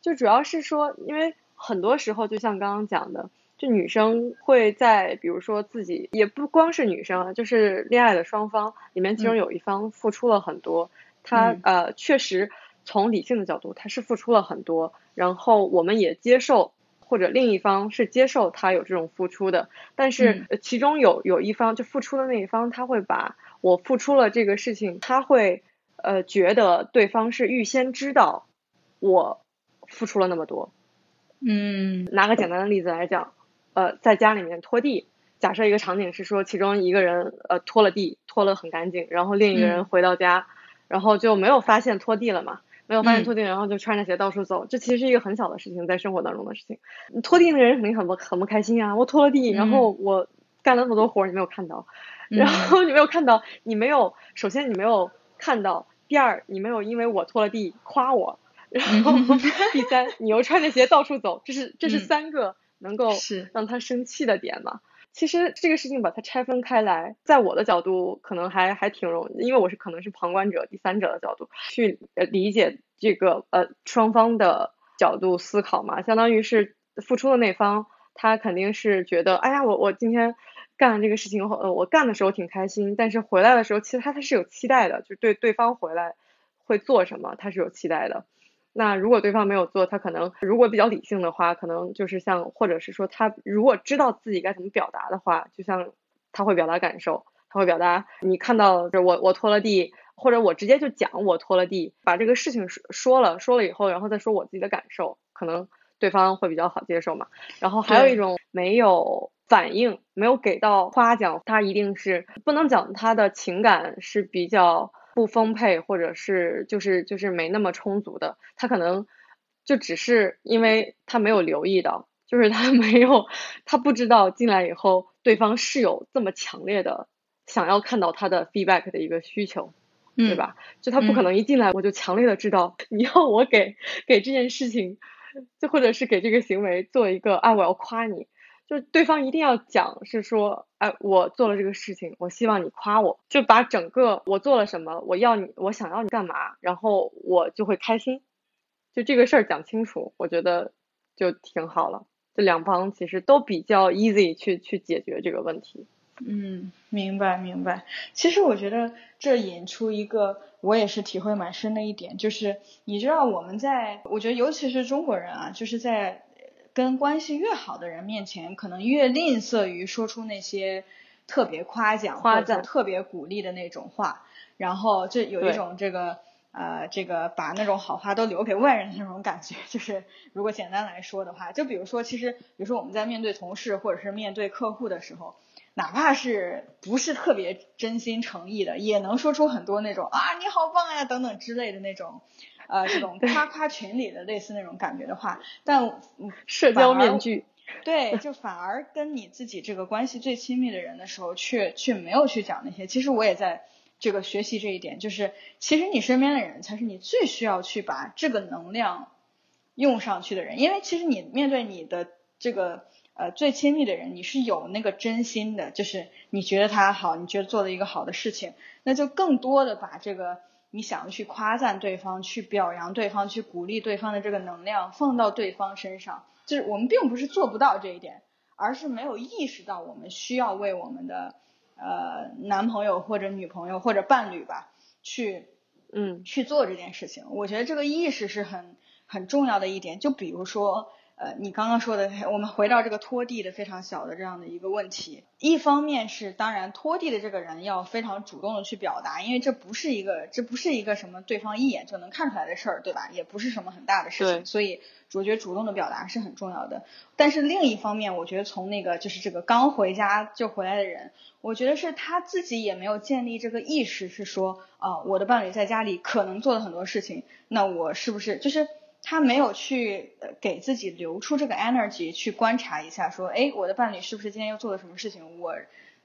就主要是说，因为很多时候就像刚刚讲的，就女生会在比如说自己也不光是女生啊，就是恋爱的双方里面，其中嗯有一方付出了很多，他嗯呃确实从理性的角度他是付出了很多，然后我们也接受。或者另一方是接受他有这种付出的，但是其中有有一方就付出的那一方，他会把我付出了这个事情，他会呃觉得对方是预先知道我付出了那么多。嗯拿个简单的例子来讲，呃，在家里面拖地，假设一个场景是说其中一个人呃拖了地，拖了很干净，然后另一个人嗯。回到家，然后就没有发现拖地了嘛。没有发现嗯。拖地，然后就穿着鞋到处走，这其实是一个很小的事情，在生活当中的事情。拖地那个人肯定很不很不开心啊！我拖了地，然后我干了那么多活儿，你没有看到，<laughs> 然后你没有看到，你没有，首先你没有看到，第二你没有因为我拖了地夸我，<laughs> 然后第三你又穿着鞋到处走，这是这是嗯。三个能够是让他生气的点嘛。其实这个事情把它拆分开来，在我的角度可能还还挺容易，因为我是可能是旁观者、第三者的角度去呃理解这个呃双方的角度思考嘛，相当于是付出的那方，他肯定是觉得，哎呀，我我今天干了这个事情后，呃，我干的时候挺开心，但是回来的时候，其实他他是有期待的，就对对方回来会做什么，他是有期待的。那如果对方没有做，他可能如果比较理性的话，可能就是像，或者是说他如果知道自己该怎么表达的话，就像他会表达感受，他会表达你看到这我我拖了地，或者我直接就讲我拖了地，把这个事情说说了，说了以后，然后再说我自己的感受，可能对方会比较好接受嘛。然后还有一种没有反应，没有给到夸奖，他一定是不能讲他的情感是比较不丰沛，或者是就是就是没那么充足的，他可能就只是因为他没有留意到，就是他 <laughs> 没有他不知道进来以后对方是有这么强烈的想要看到他的 feedback 的一个需求。对嗯吧？就他不可嗯能一进来我就强烈的知道 <laughs> 你要我给给这件事情，就或者是给这个行为做一个，啊，我要夸你，就对方一定要讲是说，哎，我做了这个事情，我希望你夸我，就把整个我做了什么，我要你，我想要你干嘛，然后我就会开心，就这个事儿讲清楚，我觉得就挺好了。这两方其实都比较 easy 去去解决这个问题。嗯，明白明白。其实我觉得这引出一个我也是体会蛮深的一点，就是你知道我们在，我觉得尤其是中国人啊，就是在跟关系越好的人面前，可能越吝啬于说出那些特别夸奖或者特别鼓励的那种话，然后就有一种这个。呃，这个把那种好话都留给外人的那种感觉，就是如果简单来说的话，就比如说，其实比如说我们在面对同事或者是面对客户的时候，哪怕是不是特别真心诚意的，也能说出很多那种啊你好棒呀等等之类的那种，呃这种夸夸群里的类似那种感觉的话，但嗯社交面具，对，就反而跟你自己这个关系最亲密的人的时候，却却没有去讲那些。其实我也在这个学习这一点，就是其实你身边的人才是你最需要去把这个能量用上去的人，因为其实你面对你的这个呃最亲密的人，你是有那个真心的，就是你觉得他好，你觉得做了一个好的事情，那就更多的把这个你想要去夸赞对方、去表扬对方、去鼓励对方的这个能量放到对方身上。就是我们并不是做不到这一点，而是没有意识到我们需要为我们的呃男朋友或者女朋友或者伴侣吧，去嗯去做这件事情。我觉得这个意识是很很重要的一点。就比如说，呃，你刚刚说的，我们回到这个拖地的非常小的这样的一个问题。一方面是，当然拖地的这个人要非常主动的去表达，因为这不是一个这不是一个什么对方一眼就能看出来的事儿，对吧？也不是什么很大的事情，所以我觉得主动的表达是很重要的。但是另一方面，我觉得从那个就是这个刚回家就回来的人，我觉得是他自己也没有建立这个意识，是说啊、我的伴侣在家里可能做了很多事情，那我是不是就是他没有去呃给自己留出这个 energy 去观察一下，说，哎，我的伴侣是不是今天又做了什么事情？我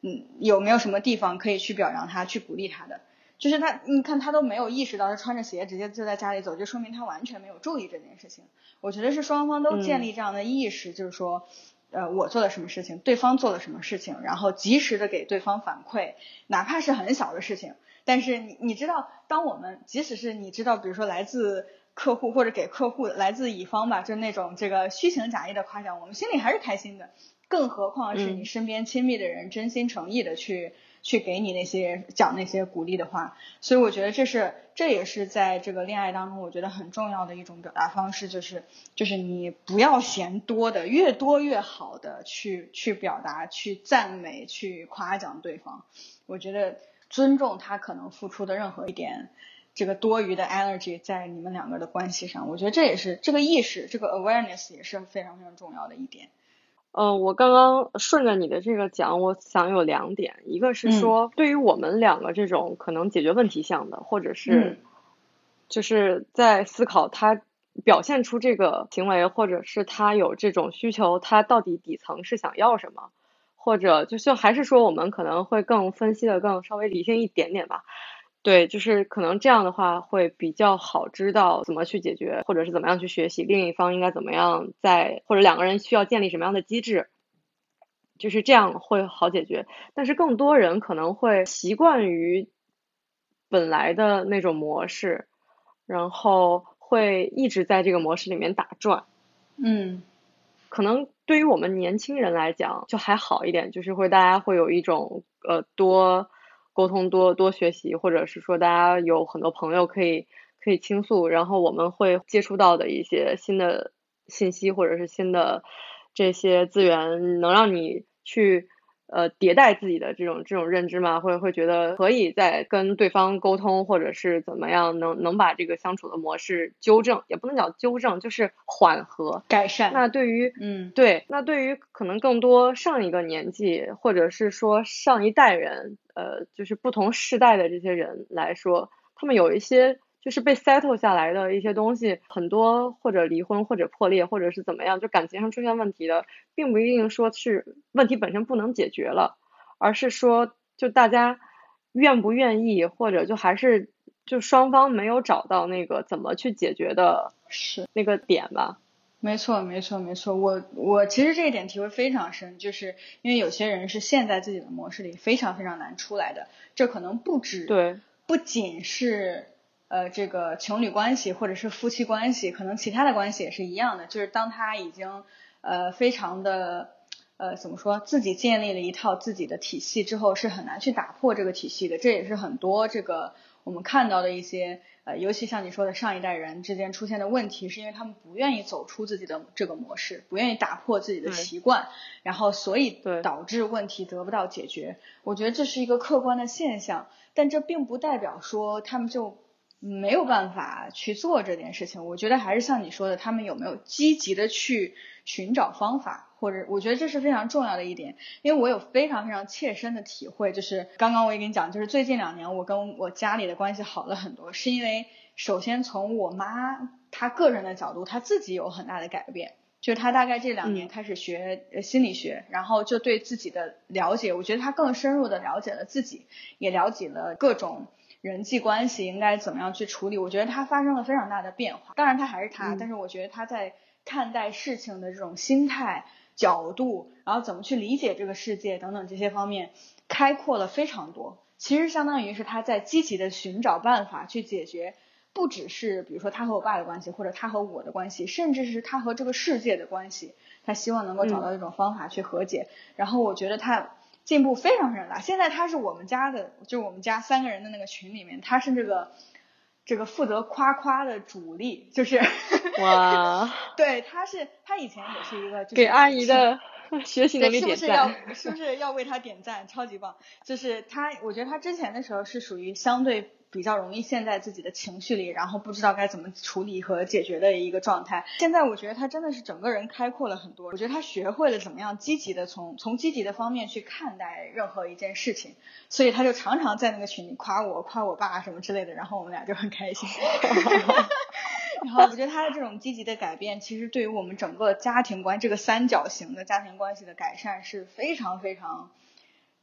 嗯有没有什么地方可以去表扬他、去鼓励他的？就是他，你看他都没有意识到，他穿着鞋直接就在家里走，就说明他完全没有注意这件事情。我觉得是双方都建立这样的意识，就是说，呃，我做了什么事情，对方做了什么事情，然后及时的给对方反馈，哪怕是很小的事情。但是你你知道，当我们即使是你知道，比如说来自客户或者给客户来自乙方吧，就那种这个虚情假意的夸奖，我们心里还是开心的。更何况是你嗯身边亲密的人真心诚意的去去给你那些讲那些鼓励的话，所以我觉得这是这也是在这个恋爱当中，我觉得很重要的一种表达方式，就是就是你不要嫌多的，越多越好的去去表达、去赞美、去夸奖对方。我觉得尊重他可能付出的任何一点这个多余的 energy 在你们两个的关系上，我觉得这也是这个意识、这个 awareness 也是非常非常重要的一点。呃，我刚刚顺着你的这个讲，我想有两点，一个是嗯说，对于我们两个这种可能解决问题向的，或者是嗯就是在思考他表现出这个行为，或者是他有这种需求，他到底底层是想要什么，或者就就还是说我们可能会更分析的更稍微理性一点点吧。对，就是可能这样的话会比较好知道怎么去解决，或者是怎么样去学习，另一方应该怎么样在，或者两个人需要建立什么样的机制，就是这样会好解决。但是更多人可能会习惯于本来的那种模式，然后会一直在这个模式里面打转。嗯可能对于我们年轻人来讲就还好一点，就是会大家会有一种呃多沟通、多多学习，或者是说大家有很多朋友可以可以倾诉，然后我们会接触到的一些新的信息或者是新的这些资源，能让你去呃迭代自己的这种这种认知嘛，会会觉得可以在跟对方沟通，或者是怎么样，能能把这个相处的模式纠正，也不能叫纠正，就是缓和。改善。那对于嗯对，那对于可能更多上一个年纪，或者是说上一代人，呃，就是不同世代的这些人来说，他们有一些就是被 settle 下来的一些东西，很多或者离婚，或者破裂，或者是怎么样，就感情上出现问题的，并不一定说是问题本身不能解决了，而是说就大家愿不愿意，或者就还是就双方没有找到那个怎么去解决的是。那个点吧。没错，没错，没错。我我其实这一点体会非常深，就是因为有些人是陷在自己的模式里，非常非常难出来的。这可能不止对，不仅是呃这个情侣关系或者是夫妻关系，可能其他的关系也是一样的。就是当他已经呃非常的呃怎么说，自己建立了一套自己的体系之后，是很难去打破这个体系的。这也是很多这个我们看到的一些呃，尤其像你说的上一代人之间出现的问题，是因为他们不愿意走出自己的这个模式，不愿意打破自己的习惯，然后所以导致问题得不到解决。我觉得这是一个客观的现象，但这并不代表说他们就没有办法去做这件事情。我觉得还是像你说的，他们有没有积极的去寻找方法，或者我觉得这是非常重要的一点。因为我有非常非常切身的体会，就是刚刚我也跟你讲，就是最近两年我跟我家里的关系好了很多，是因为首先从我妈她个人的角度，她自己有很大的改变。就是她大概这两年开始学心理学，然后就对自己的了解，我觉得她更深入的了解了自己，也了解了各种人际关系应该怎么样去处理。我觉得他发生了非常大的变化。当然他还是他，嗯但是我觉得他在看待事情的这种心态、角度，然后怎么去理解这个世界等等这些方面，开阔了非常多。其实相当于是他在积极的寻找办法去解决。不只是比如说他和我爸的关系，或者他和我的关系，甚至是他和这个世界的关系，他希望能够找到一种方法去和解。然后我觉得他进步非常非常大。现在他是我们家的，就是我们家三个人的那个群里面，他是这个这个负责夸夸的主力，就是哇，<laughs> 对，他是他以前也是一个、就是、给阿姨的 <laughs> 学习能，力点是不是要赞。是不是要为他点赞？超级棒！就是他，我觉得他之前的时候是属于相对比较容易陷在自己的情绪里，然后不知道该怎么处理和解决的一个状态。现在我觉得他真的是整个人开阔了很多，我觉得他学会了怎么样积极的从从积极的方面去看待任何一件事情，所以他就常常在那个群里夸我、夸我爸什么之类的，然后我们俩就很开心。<laughs> 然后我觉得他的这种积极的改变，其实对于我们整个家庭观这个三角形的家庭关系的改善是非常非常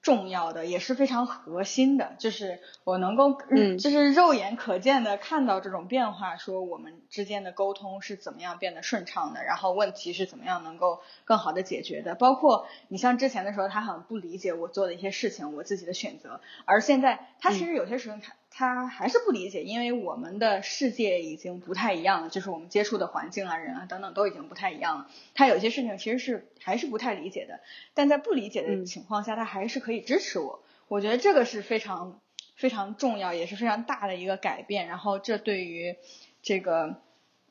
重要的，也是非常核心的。就是我能够，嗯就是肉眼可见的看到这种变化，说我们之间的沟通是怎么样变得顺畅的，然后问题是怎么样能够更好的解决的。包括你像之前的时候，他很不理解我做的一些事情，我自己的选择，而现在他其实有些时候他。他还是不理解，因为我们的世界已经不太一样了，就是我们接触的环境啊、人啊等等都已经不太一样了。他有些事情其实是还是不太理解的，但在不理解的嗯情况下，他还是可以支持我。我觉得这个是非常非常重要，也是非常大的一个改变。然后这对于这个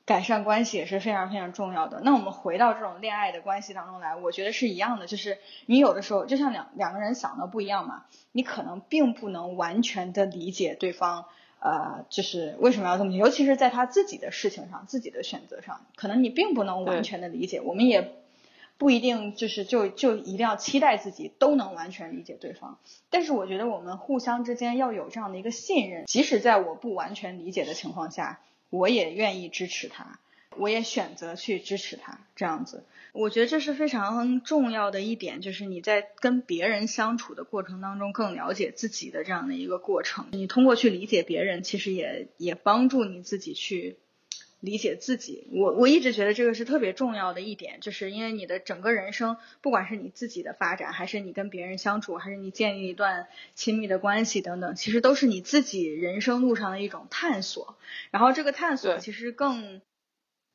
改善关系也是非常非常重要的。那我们回到这种恋爱的关系当中来，我觉得是一样的，就是你有的时候就像两两个人想的不一样嘛，你可能并不能完全的理解对方。呃，就是为什么要这么，尤其是在他自己的事情上、自己的选择上，可能你并不能完全的理解。我们也不一定就是就就一定要期待自己都能完全理解对方。但是我觉得我们互相之间要有这样的一个信任，即使在我不完全理解的情况下，我也愿意支持他，我也选择去支持他，这样子。我觉得这是非常重要的一点，就是你在跟别人相处的过程当中，更了解自己的这样的一个过程。你通过去理解别人，其实也也帮助你自己去理解自己。我我一直觉得这个是特别重要的一点，就是因为你的整个人生，不管是你自己的发展，还是你跟别人相处，还是你建立一段亲密的关系等等，其实都是你自己人生路上的一种探索。然后这个探索其实更。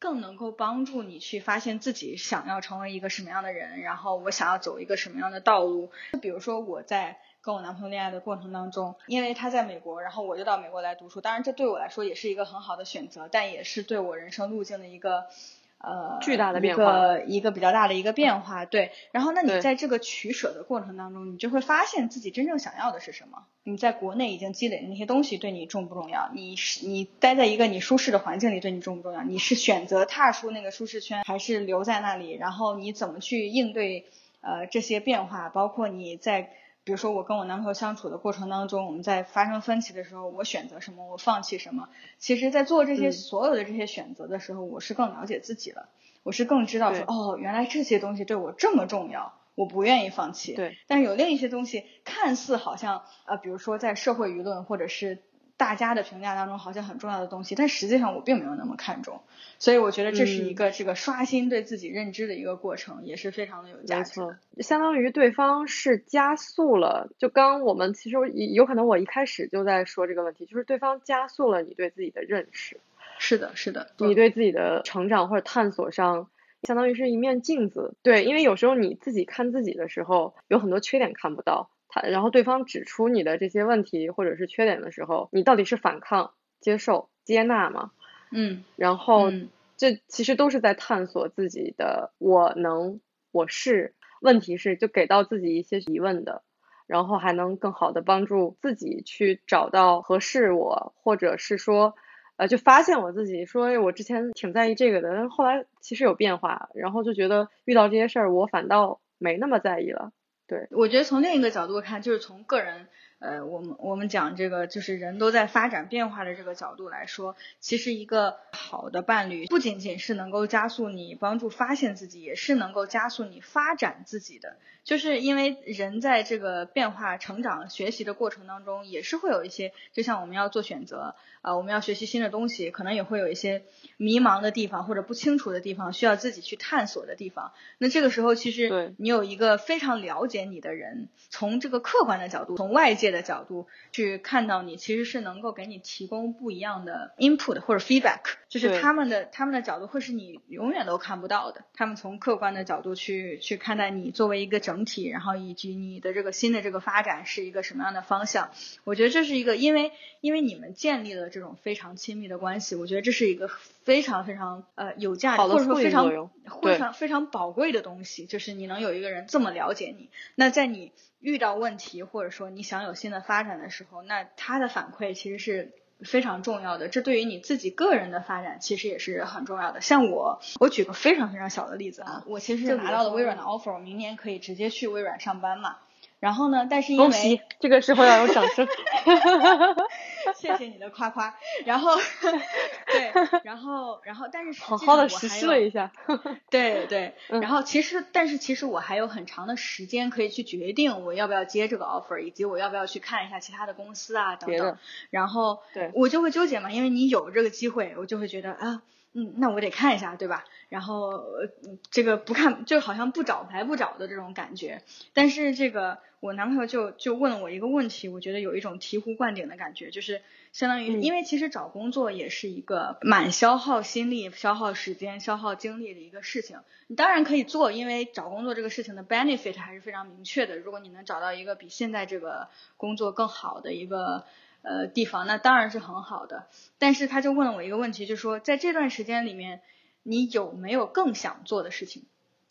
更能够帮助你去发现自己想要成为一个什么样的人，然后我想要走一个什么样的道路。就比如说我在跟我男朋友恋爱的过程当中，因为他在美国，然后我就到美国来读书。当然，这对我来说也是一个很好的选择，但也是对我人生路径的一个呃巨大的变一个一个比较大的一个变化。对，然后那你在这个取舍的过程当中，你就会发现自己真正想要的是什么。你在国内已经积累的那些东西对你重不重要？你是你待在一个你舒适的环境里对你重不重要？你是选择踏出那个舒适圈，还是留在那里？然后你怎么去应对呃这些变化？包括你在比如说我跟我男朋友相处的过程当中，我们在发生分歧的时候，我选择什么，我放弃什么？其实，在做这些嗯所有的这些选择的时候，我是更了解自己了，我是更知道说哦，原来这些东西对我这么重要。我不愿意放弃，对，但是有另一些东西看似好像呃，比如说在社会舆论或者是大家的评价当中好像很重要的东西，但实际上我并没有那么看重，所以我觉得这是一嗯个这个刷新对自己认知的一个过程，也是非常的有价没值的。，相当于对方是加速了。就刚我们其实有可能我一开始就在说这个问题，就是对方加速了你对自己的认识，是的，是的，你对自己的成长或者探索上，相当于是一面镜子。对，因为有时候你自己看自己的时候，有很多缺点看不到，他然后对方指出你的这些问题或者是缺点的时候，你到底是反抗、接受、接纳吗？嗯然后嗯这其实都是在探索自己的我能我是。问题是就给到自己一些疑问的，然后还能更好的帮助自己去找到合适我，或者是说，呃，就发现我自己说，哎，我之前挺在意这个的，但是后来其实有变化，然后就觉得遇到这些事儿，我反倒没那么在意了。对，我觉得从另一个角度看，就是从个人，呃，我们我们讲这个，就是人都在发展变化的这个角度来说，其实一个好的伴侣，不仅仅是能够加速你帮助发现自己，也是能够加速你发展自己的。就是因为人在这个变化、成长、学习的过程当中，也是会有一些，就像我们要做选择，啊、我们要学习新的东西，可能也会有一些迷茫的地方或者不清楚的地方，需要自己去探索的地方。那这个时候，其实对你有一个非常了解你的人，从这个客观的角度，从外界的角度去看到你，其实是能够给你提供不一样的 input 或者 feedback，就是他们的他们的角度会是你永远都看不到的。他们从客观的角度去去看待你作为一个整体，然后以及你的这个新的这个发展是一个什么样的方向。我觉得这是一个，因为因为你们建立了这种非常亲密的关系，我觉得这是一个非常非常呃有价值或者说非常非常非常宝贵的东西，就是你能有一个人这么了解你。那在你遇到问题或者说你想有新的发展的时候，那他的反馈其实是非常重要的。这对于你自己个人的发展其实也是很重要的。像我，我举个非常非常小的例子啊，我其实是拿到了微软的 offer，我明年可以直接去微软上班嘛。然后呢，但是因为这个时候要有掌声。<laughs> 谢谢你的夸夸。然后，对，然后，然后，但是实好际好的实施了一下。对对，<laughs> 嗯然后其实，但是其实我还有很长的时间可以去决定我要不要接这个 offer，以及我要不要去看一下其他的公司啊等等。然后对我就会纠结嘛，因为你有这个机会，我就会觉得啊，嗯，那我得看一下，对吧？然后呃这个不看就好像不找白不找的这种感觉。但是这个我男朋友就就问了我一个问题，我觉得有一种醍醐灌顶的感觉，就是相当于，嗯因为其实找工作也是一个蛮消耗心力、消耗时间、消耗精力的一个事情。你当然可以做，因为找工作这个事情的 benefit 还是非常明确的。如果你能找到一个比现在这个工作更好的一个呃地方，那当然是很好的。但是他就问了我一个问题，就说在这段时间里面，你有没有更想做的事情？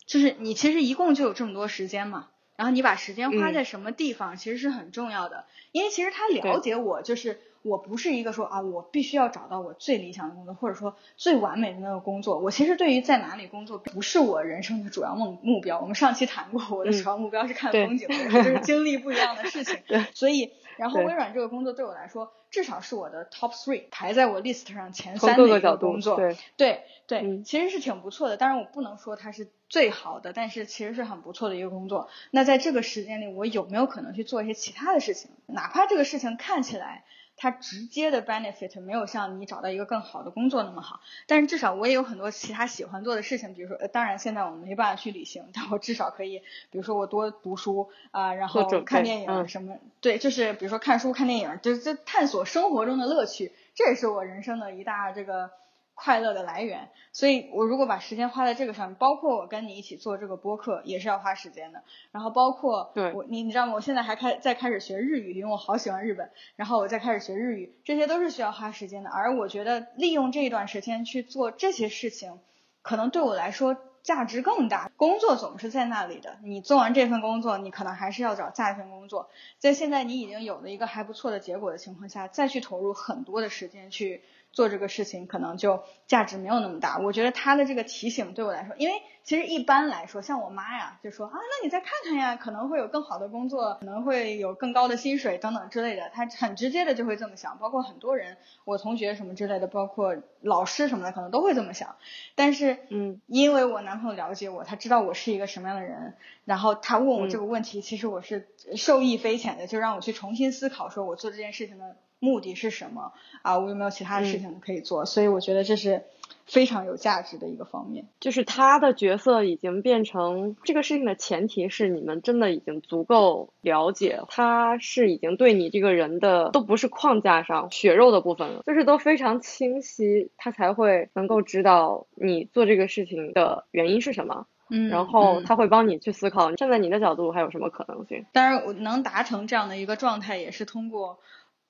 就是你其实一共就有这么多时间嘛，然后你把时间花嗯在什么地方，其实是很重要的。因为其实他了解我，就是我不是一个说啊，我必须要找到我最理想的工作，或者说最完美的那个工作。我其实对于在哪里工作不是我人生的主要目目标。我们上期谈过，我的嗯主要目标是看风景，就是经历不一样的事情。<laughs> 对所以，然后微软这个工作对我来说，至少是我的 top three，排在我 list 上前三的一个工作。对对对，嗯其实是挺不错的。当然，我不能说它是最好的，但是其实是很不错的一个工作。那在这个时间里，我有没有可能去做一些其他的事情？哪怕这个事情看起来它直接的 benefit 没有像你找到一个更好的工作那么好，但是至少我也有很多其他喜欢做的事情，比如说，呃，当然现在我们没办法去旅行，但我至少可以，比如说我多读书啊、然后看电影嗯什么，对，就是比如说看书、看电影，就是这探索生活中的乐趣，这也是我人生的一大这个快乐的来源。所以我如果把时间花在这个上面，包括我跟你一起做这个播客，也是要花时间的。然后包括对我，你你知道吗？我现在还开在开始学日语，因为我好喜欢日本。然后我再开始学日语，这些都是需要花时间的。而我觉得利用这一段时间去做这些事情，可能对我来说价值更大。工作总是在那里的，你做完这份工作，你可能还是要找下一份工作。在现在你已经有了一个还不错的结果的情况下，再去投入很多的时间去做这个事情，可能就价值没有那么大。我觉得他的这个提醒对我来说，因为其实一般来说，像我妈呀，就说啊，那你再看看呀，可能会有更好的工作，可能会有更高的薪水等等之类的。他很直接的就会这么想，包括很多人，我同学什么之类的，包括老师什么的，可能都会这么想。但是，嗯，因为我男朋友了解我，他知道我是一个什么样的人，然后他问我嗯这个问题，其实我是受益匪浅的，就让我去重新思考，说我做这件事情的目的是什么啊？我有没有其他的事情可以做？所以我觉得这是非常有价值的一个方面。就是他的角色已经变成这个事情的前提是你们真的已经足够了解，他是已经对你这个人的都不是框架上血肉的部分了，就是都非常清晰，他才会能够知道你做这个事情的原因是什么，嗯然后嗯他会帮你去思考，站在你的角度还有什么可能性。当然，我能达成这样的一个状态，也是通过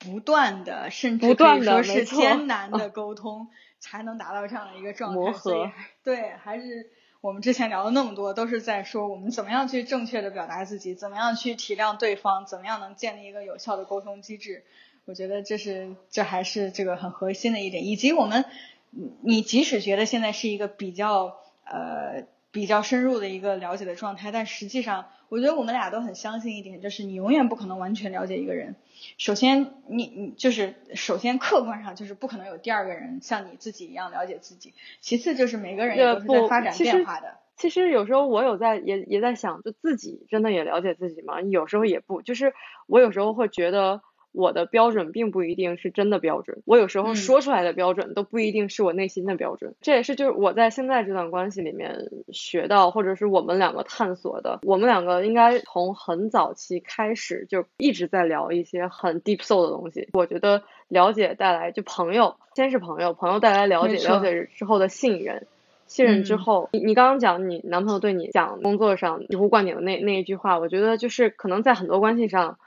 不断的，甚至可以说是艰难的沟通，才能达到这样的一个状态。磨合对，还是我们之前聊了那么多，都是在说我们怎么样去正确的表达自己，怎么样去体谅对方，怎么样能建立一个有效的沟通机制。我觉得这是这还是这个很核心的一点，以及我们，你你即使觉得现在是一个比较呃比较深入的一个了解的状态，但实际上，我觉得我们俩都很相信一点，就是你永远不可能完全了解一个人。首先，你你就是首先客观上就是不可能有第二个人像你自己一样了解自己。其次就是每个人都是在不发展变化的。其实有时候我有在也也在想，就自己真的也了解自己吗？有时候也不，就是我有时候会觉得我的标准并不一定是真的标准，我有时候嗯说出来的标准都不一定是我内心的标准。这也是就是我在现在这段关系里面学到，或者是我们两个探索的。我们两个应该从很早期开始就一直在聊一些很 deep soul 的东西。我觉得了解带来就朋友，先是朋友，朋友带来了解，了解之后的信任。信任之嗯后，你你刚刚讲你男朋友对你讲工作上醍醐灌顶的那那一句话，我觉得就是可能在很多关系上，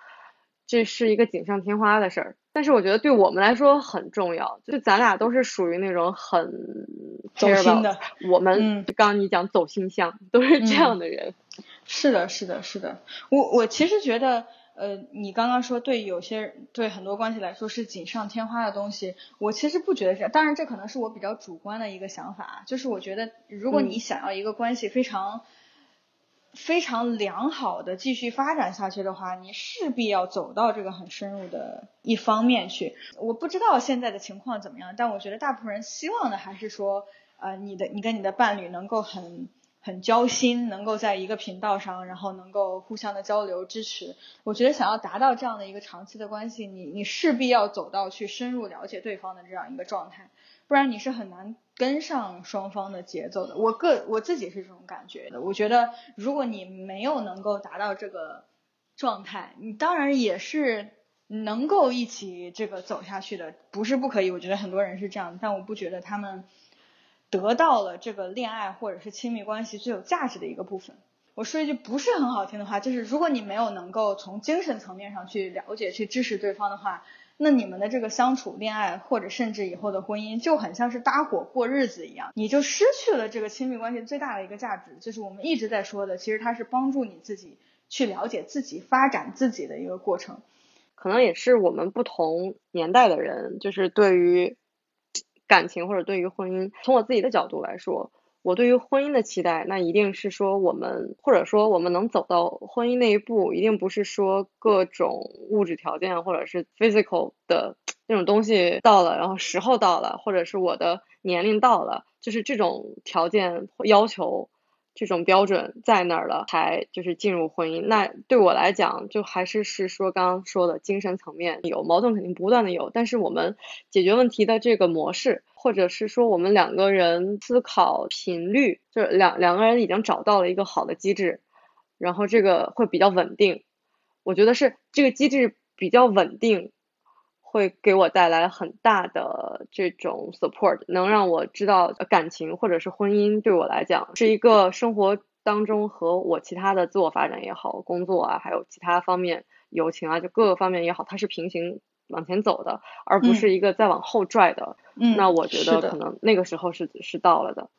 这是一个锦上添花的事儿，但是我觉得对我们来说很重要。就咱俩都是属于那种很走心的，我们嗯刚刚你讲走心向，都是这嗯样的人。是的，是的，是的。我我其实觉得，呃，你刚刚说对有些对很多关系来说是锦上添花的东西，我其实不觉得这样。当然，这可能是我比较主观的一个想法，就是我觉得如果你嗯想要一个关系非常、非常良好的继续发展下去的话，你势必要走到这个很深入的一方面去。我不知道现在的情况怎么样，但我觉得大部分人希望的还是说，呃，你的你跟你的伴侣能够很很交心，能够在一个频道上，然后能够互相的交流支持。我觉得想要达到这样的一个长期的关系，你你势必要走到去深入了解对方的这样一个状态，不然你是很难跟上双方的节奏的。我个我自己是这种感觉的。我觉得如果你没有能够达到这个状态，你当然也是能够一起这个走下去的，不是不可以。我觉得很多人是这样，但我不觉得他们得到了这个恋爱或者是亲密关系最有价值的一个部分。我说一句不是很好听的话，就是如果你没有能够从精神层面上去了解、去支持对方的话，那你们的这个相处、恋爱或者甚至以后的婚姻就很像是搭伙过日子一样，你就失去了这个亲密关系最大的一个价值，就是我们一直在说的，其实它是帮助你自己去了解自己、发展自己的一个过程。可能也是我们不同年代的人，就是对于感情或者对于婚姻，从我自己的角度来说，我对于婚姻的期待，那一定是说我们或者说我们能走到婚姻那一步，一定不是说各种物质条件或者是 physical 的那种东西到了，然后时候到了，或者是我的年龄到了，就是这种条件要求。这种标准在那儿了，才就是进入婚姻。那对我来讲，就还是是说刚刚说的精神层面有矛盾，肯定不断的有。但是我们解决问题的这个模式，或者是说我们两个人思考频率，就是两两个人已经找到了一个好的机制，然后这个会比较稳定。我觉得是这个机制比较稳定，会给我带来很大的这种 support，能让我知道呃感情或者是婚姻对我来讲是一个生活当中和我其他的自我发展也好，工作啊，还有其他方面友情啊，就各个方面也好，它是平行往前走的，而不嗯是一个再往后拽的。嗯，那我觉得可能那个时候是是到了的。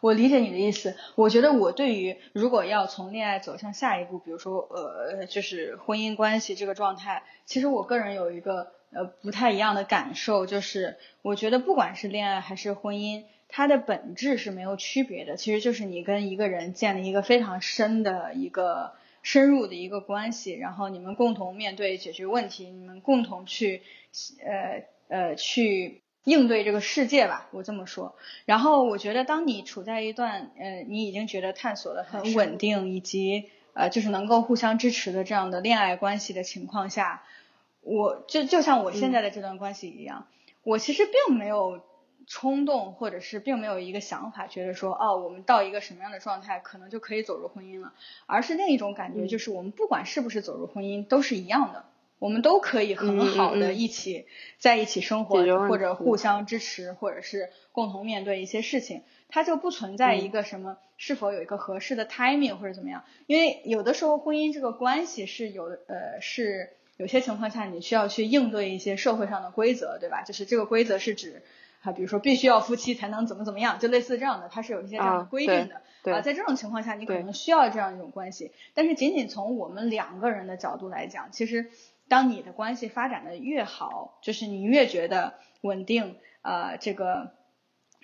我理解你的意思。我觉得我对于如果要从恋爱走向下一步，比如说呃，就是婚姻关系这个状态，其实我个人有一个呃不太一样的感受，就是我觉得不管是恋爱还是婚姻，它的本质是没有区别的，其实就是你跟一个人建立一个非常深的一个深入的一个关系，然后你们共同面对解决问题，你们共同去呃呃去。应对这个世界吧，我这么说。然后我觉得，当你处在一段呃，你已经觉得探索的很稳定，以及呃，就是能够互相支持的这样的恋爱关系的情况下，我就就像我现在的这段关系一样，我其实并没有冲动，或者是并没有一个想法，觉得说哦，我们到一个什么样的状态，可能就可以走入婚姻了，而是另一种感觉，嗯。就是我们不管是不是走入婚姻，都是一样的。我们都可以很好的一起在一起生活或者互相支持，或者是共同面对一些事情，它就不存在嗯。一个什么是否有一个合适的 timing 或者怎么样。因为有的时候婚姻这个关系是有呃是有些情况下你需要去应对一些社会上的规则，对吧？就是这个规则是指啊，比如说必须要夫妻才能怎么怎么样，就类似这样的，它是有一些这样的规定的。对啊，在这种情况下，你可能需要这样一种关系。但是仅仅从我们两个人的角度来讲，其实当你的关系发展的越好，就是你越觉得稳定，呃，这个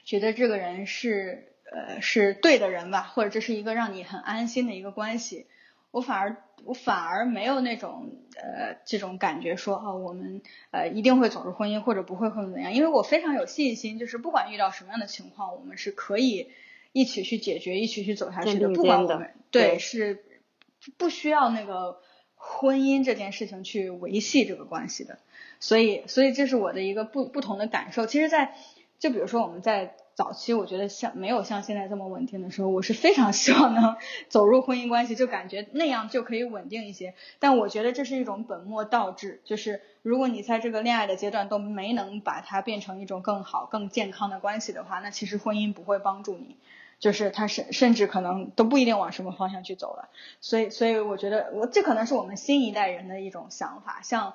觉得这个人是呃是对的人吧，或者这是一个让你很安心的一个关系，我反而我反而没有那种呃这种感觉说哦，我们呃一定会走入婚姻或者不会或者怎样，因为我非常有信心，就是不管遇到什么样的情况，我们是可以一起去解决，一起去走下去的，不管我们对对是不需要那个婚姻这件事情去维系这个关系的。所以，所以这是我的一个不不同的感受。其实，在就比如说我们在早期，我觉得像没有像现在这么稳定的时候，我是非常希望能 <laughs> 走入婚姻关系，就感觉那样就可以稳定一些。但我觉得这是一种本末倒置，就是如果你在这个恋爱的阶段都没能把它变成一种更好、更健康的关系的话，那其实婚姻不会帮助你，就是它甚甚至可能都不一定往什么方向去走了。所以，所以我觉得我这可能是我们新一代人的一种想法，像。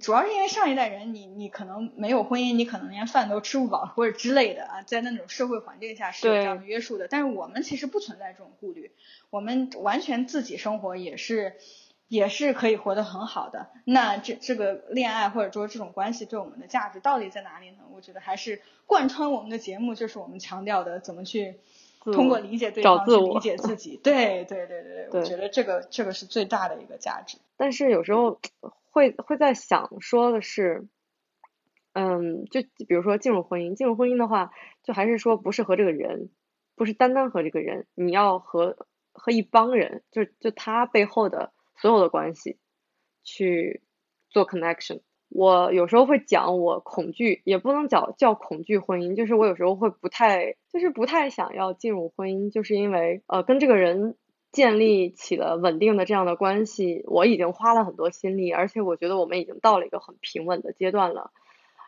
主要是因为上一代人，你你可能没有婚姻，你可能连饭都吃不饱或者之类的啊，在那种社会环境下是有这样的约束的。但是我们其实不存在这种顾虑，我们完全自己生活也是也是可以活得很好的。那这这个恋爱或者说这种关系对我们的价值到底在哪里呢？我觉得还是贯穿我们的节目，就是我们强调的怎么去通过理解对方去理解自己。对对对对对，我觉得这个这个是最大的一个价值。但是有时候。会会在想说的是，嗯，就比如说进入婚姻，进入婚姻的话，就还是说不是和这个人，不是单单和这个人，你要和和一帮人，就就他背后的所有的关系去做 connection。我有时候会讲我恐惧，也不能叫叫恐惧婚姻，就是我有时候会不太，就是不太想要进入婚姻，就是因为呃跟这个人。建立起了稳定的这样的关系，我已经花了很多心力，而且我觉得我们已经到了一个很平稳的阶段了。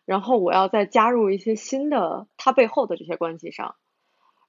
然后我要再加入一些新的他背后的这些关系上，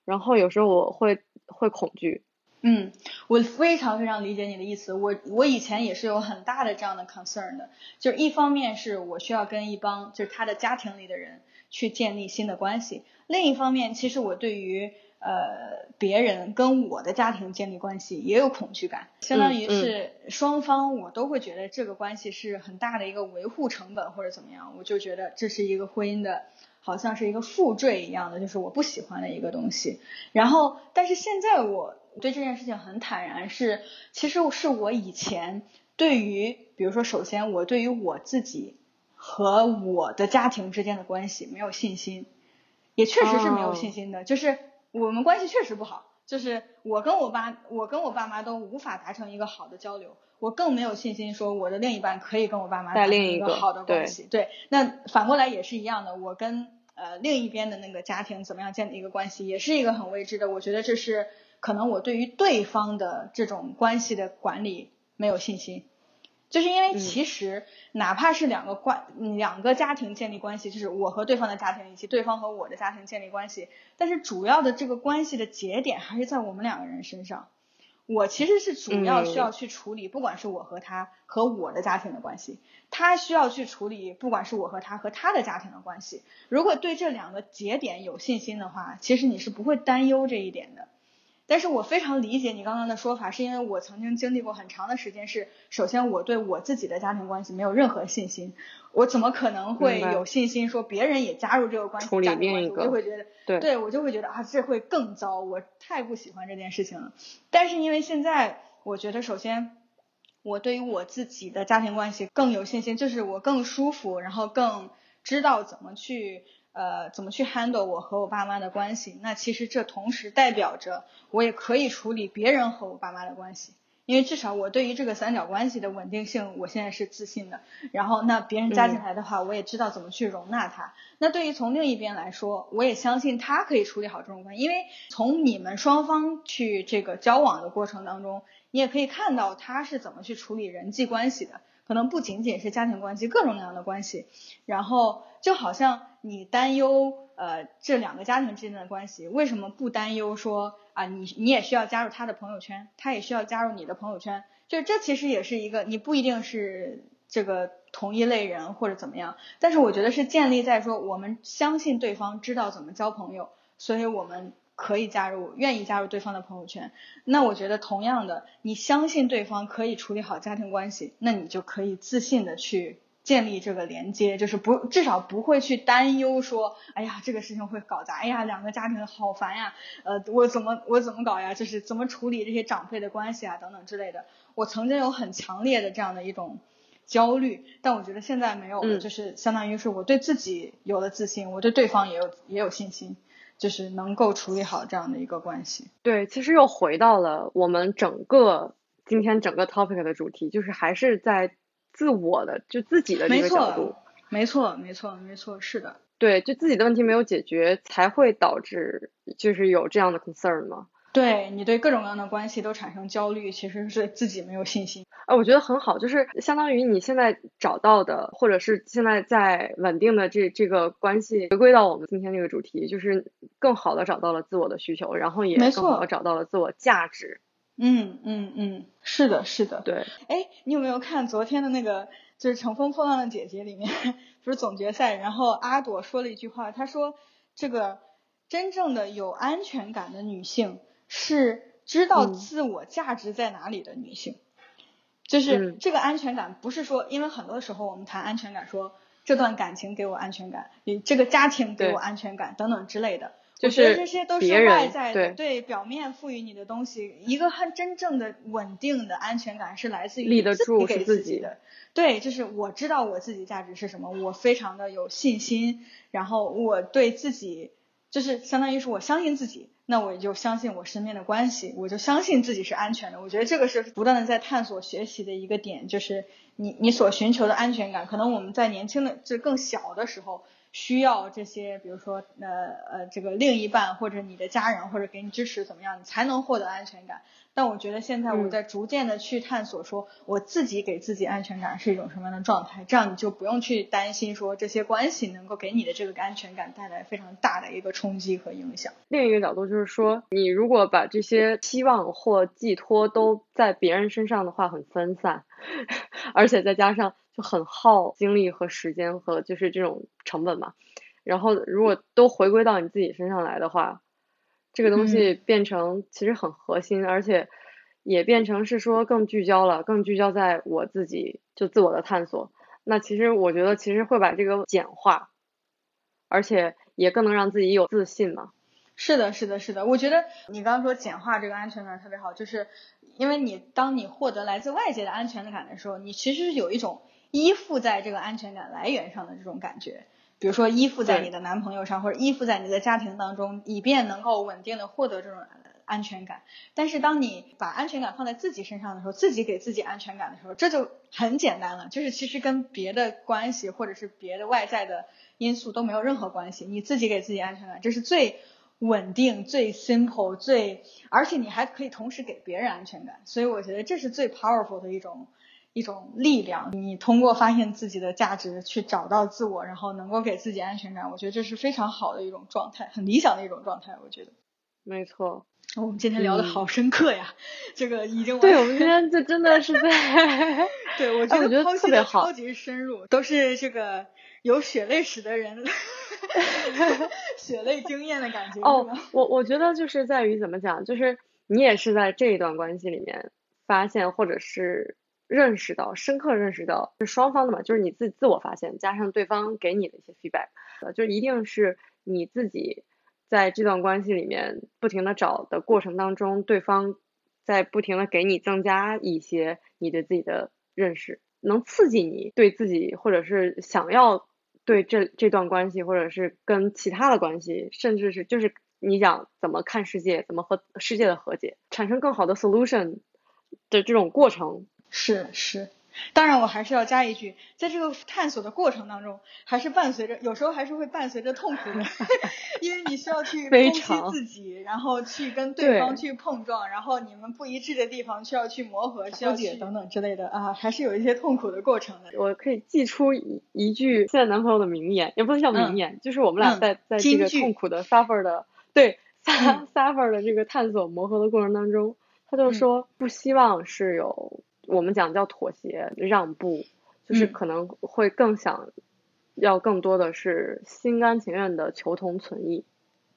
然后有时候我会会恐惧。嗯，我非常非常理解你的意思。我我以前也是有很大的这样的 concern 的，就是一方面是我需要跟一帮就是他的家庭里的人去建立新的关系，另一方面其实我对于。呃，别人跟我的家庭建立关系也有恐惧感，相当于是双方我都会觉得这个关系是很大的一个维护成本或者怎么样，我就觉得这是一个婚姻的，好像是一个负坠一样的，就是我不喜欢的一个东西。然后，但是现在我对这件事情很坦然，是其实是我以前对于，比如说，首先我对于我自己和我的家庭之间的关系没有信心，也确实是没有信心的，就是。我们关系确实不好，就是我跟我爸，我跟我爸妈都无法达成一个好的交流，我更没有信心说我的另一半可以跟我爸妈达成一个好的关系。对，那反过来也是一样的，我跟呃另一边的那个家庭怎么样建立一个关系，也是一个很未知的。我觉得这是可能我对于对方的这种关系的管理没有信心。就是因为其实哪怕是两个关两个家庭建立关系，就是我和对方的家庭以及对方和我的家庭建立关系，但是主要的这个关系的节点还是在我们两个人身上。我其实是主要需要去处理，不管是我和他和我的家庭的关系，他需要去处理，不管是我和他和他的家庭的关系。如果对这两个节点有信心的话，其实你是不会担忧这一点的。但是我非常理解你刚刚的说法，是因为我曾经经历过很长的时间，是首先我对我自己的家庭关系没有任何信心，我怎么可能会有信心说别人也加入这个关系？处理另一个，我就会觉得，对，对我就会觉得啊，这会更糟，我太不喜欢这件事情了。但是因为现在，我觉得首先我对于我自己的家庭关系更有信心，就是我更舒服，然后更知道怎么去。呃，怎么去 handle 我和我爸妈的关系？那其实这同时代表着我也可以处理别人和我爸妈的关系，因为至少我对于这个三角关系的稳定性，我现在是自信的。然后那别人加进来的话，我也知道怎么去容纳他。那对于从另一边来说，我也相信他可以处理好这种关系，因为从你们双方去这个交往的过程当中，你也可以看到他是怎么去处理人际关系的。可能不仅仅是家庭关系，各种各样的关系，然后就好像你担忧呃这两个家庭之间的关系，为什么不担忧说啊你你也需要加入他的朋友圈，他也需要加入你的朋友圈，就这其实也是一个你不一定是这个同一类人或者怎么样，但是我觉得是建立在说我们相信对方知道怎么交朋友，所以我们。可以加入，愿意加入对方的朋友圈。那我觉得，同样的，你相信对方可以处理好家庭关系，那你就可以自信的去建立这个连接，就是不至少不会去担忧说，哎呀，这个事情会搞砸，哎呀，两个家庭好烦呀，呃，我怎么我怎么搞呀？就是怎么处理这些长辈的关系啊，等等之类的。我曾经有很强烈的这样的一种焦虑，但我觉得现在没有了，就是相当于是我对自己有了自信，我对对方也有也有信心。就是能够处理好这样的一个关系。对，其实又回到了我们整个今天整个 topic 的主题，就是还是在自我的就自己的个角度错，，没错，没错，没错，是的。对，就自己的问题没有解决，才会导致就是有这样的 concern 嘛。对你对各种各样的关系都产生焦虑，其实是自己没有信心。啊，我觉得很好，就是相当于你现在找到的，或者是现在在稳定的这这个关系，回归到我们今天这个主题，就是更好的找到了自我的需求，然后也没更好错的找到了自我价值。嗯嗯嗯，是的，是的。对，哎，你有没有看昨天的那个，就是《乘风破浪的姐姐》里面，不是总决赛，然后阿朵说了一句话，她说这个真正的有安全感的女性是知道嗯自我价值在哪里的女性，就是嗯这个安全感不是说，因为很多时候我们谈安全感说。这段感情给我安全感，你这个家庭给我安全感，等等之类的。就是我觉得这些都是外在的，对对表面赋予你的东西。一个很真正的稳定的安全感是来自于立得你给是自己的。对，就是我知道我自己价值是什么，我非常的有信心，然后我对自己就是相当于是我相信自己，那我也就相信我身边的关系，我就相信自己是安全的。我觉得这个是不断的在探索学习的一个点，就是你你所寻求的安全感，可能我们在年轻的就更小的时候。需要这些，比如说，呃呃，这个另一半或者你的家人或者给你支持怎么样，你才能获得安全感。但我觉得现在我嗯在逐渐的去探索，说我自己给自己安全感是一种什么样的状态，这样你就不用去担心说这些关系能够给你的这个安全感带来非常大的一个冲击和影响。另一个角度就是说，你如果把这些期望或寄托都在别人身上的话，很分散，<laughs> 而且再加上就很耗精力和时间和就是这种成本嘛。然后如果都回归到你自己身上来的话，这个东西变成其实很核心，而且也变成是说更聚焦了，更聚焦在我自己就自我的探索。那其实我觉得其实会把这个简化，而且也更能让自己有自信嘛。是的，是的，是的。我觉得你刚刚说简化这个安全感特别好，就是因为你当你获得来自外界的安全感的时候，你其实是有一种依附在这个安全感来源上的这种感觉。比如说依附在你的男朋友上，或者依附在你的家庭当中，以便能够稳定的获得这种安全感。但是当你把安全感放在自己身上的时候，自己给自己安全感的时候，这就很简单了，就是其实跟别的关系或者是别的外在的因素都没有任何关系，你自己给自己安全感，这是最稳定、最 simple、最，而且你还可以同时给别人安全感，所以我觉得这是最 powerful 的一种。一种力量，你通过发现自己的价值去找到自我，然后能够给自己安全感，我觉得这是非常好的一种状态，很理想的一种状态。我觉得没错，我们今天聊的好深刻呀，这个已经对我们今天这真的是在 <laughs> 对 <laughs> 我觉得特别好的超级深入，都是这个有血泪史的人，<laughs> 血泪经验的感觉。是哦吧，我我觉得就是在于怎么讲，就是你也是在这一段关系里面发现或者是认识到，深刻认识到是双方的嘛，就是你自己自我发现加上对方给你的一些 feedback，呃就一定是你自己在这段关系里面不停的找的过程当中，对方在不停的给你增加一些你对自己的认识，能刺激你对自己或者是想要对这这段关系，或者是跟其他的关系，甚至是就是你想怎么看世界，怎么和世界的和解，产生更好的 solution 的这种过程。是是，当然我还是要加一句，在这个探索的过程当中，还是伴随着有时候还是会伴随着痛苦的，<laughs> 因为你需要去攻击自己，然后去跟对对方去碰撞，然后你们不一致的地方需要去磨合、需要解去等等之类的啊，还是有一些痛苦的过程的。我可以寄出一一句现在男朋友的名言，也不能叫名言，就是我们俩嗯在、在这个痛苦的 suffer 的对 suffer、的这个探索磨合的过程当中，他就嗯说不希望是有我们讲叫妥协让步，就是嗯可能会更想要更多的是心甘情愿的求同存异。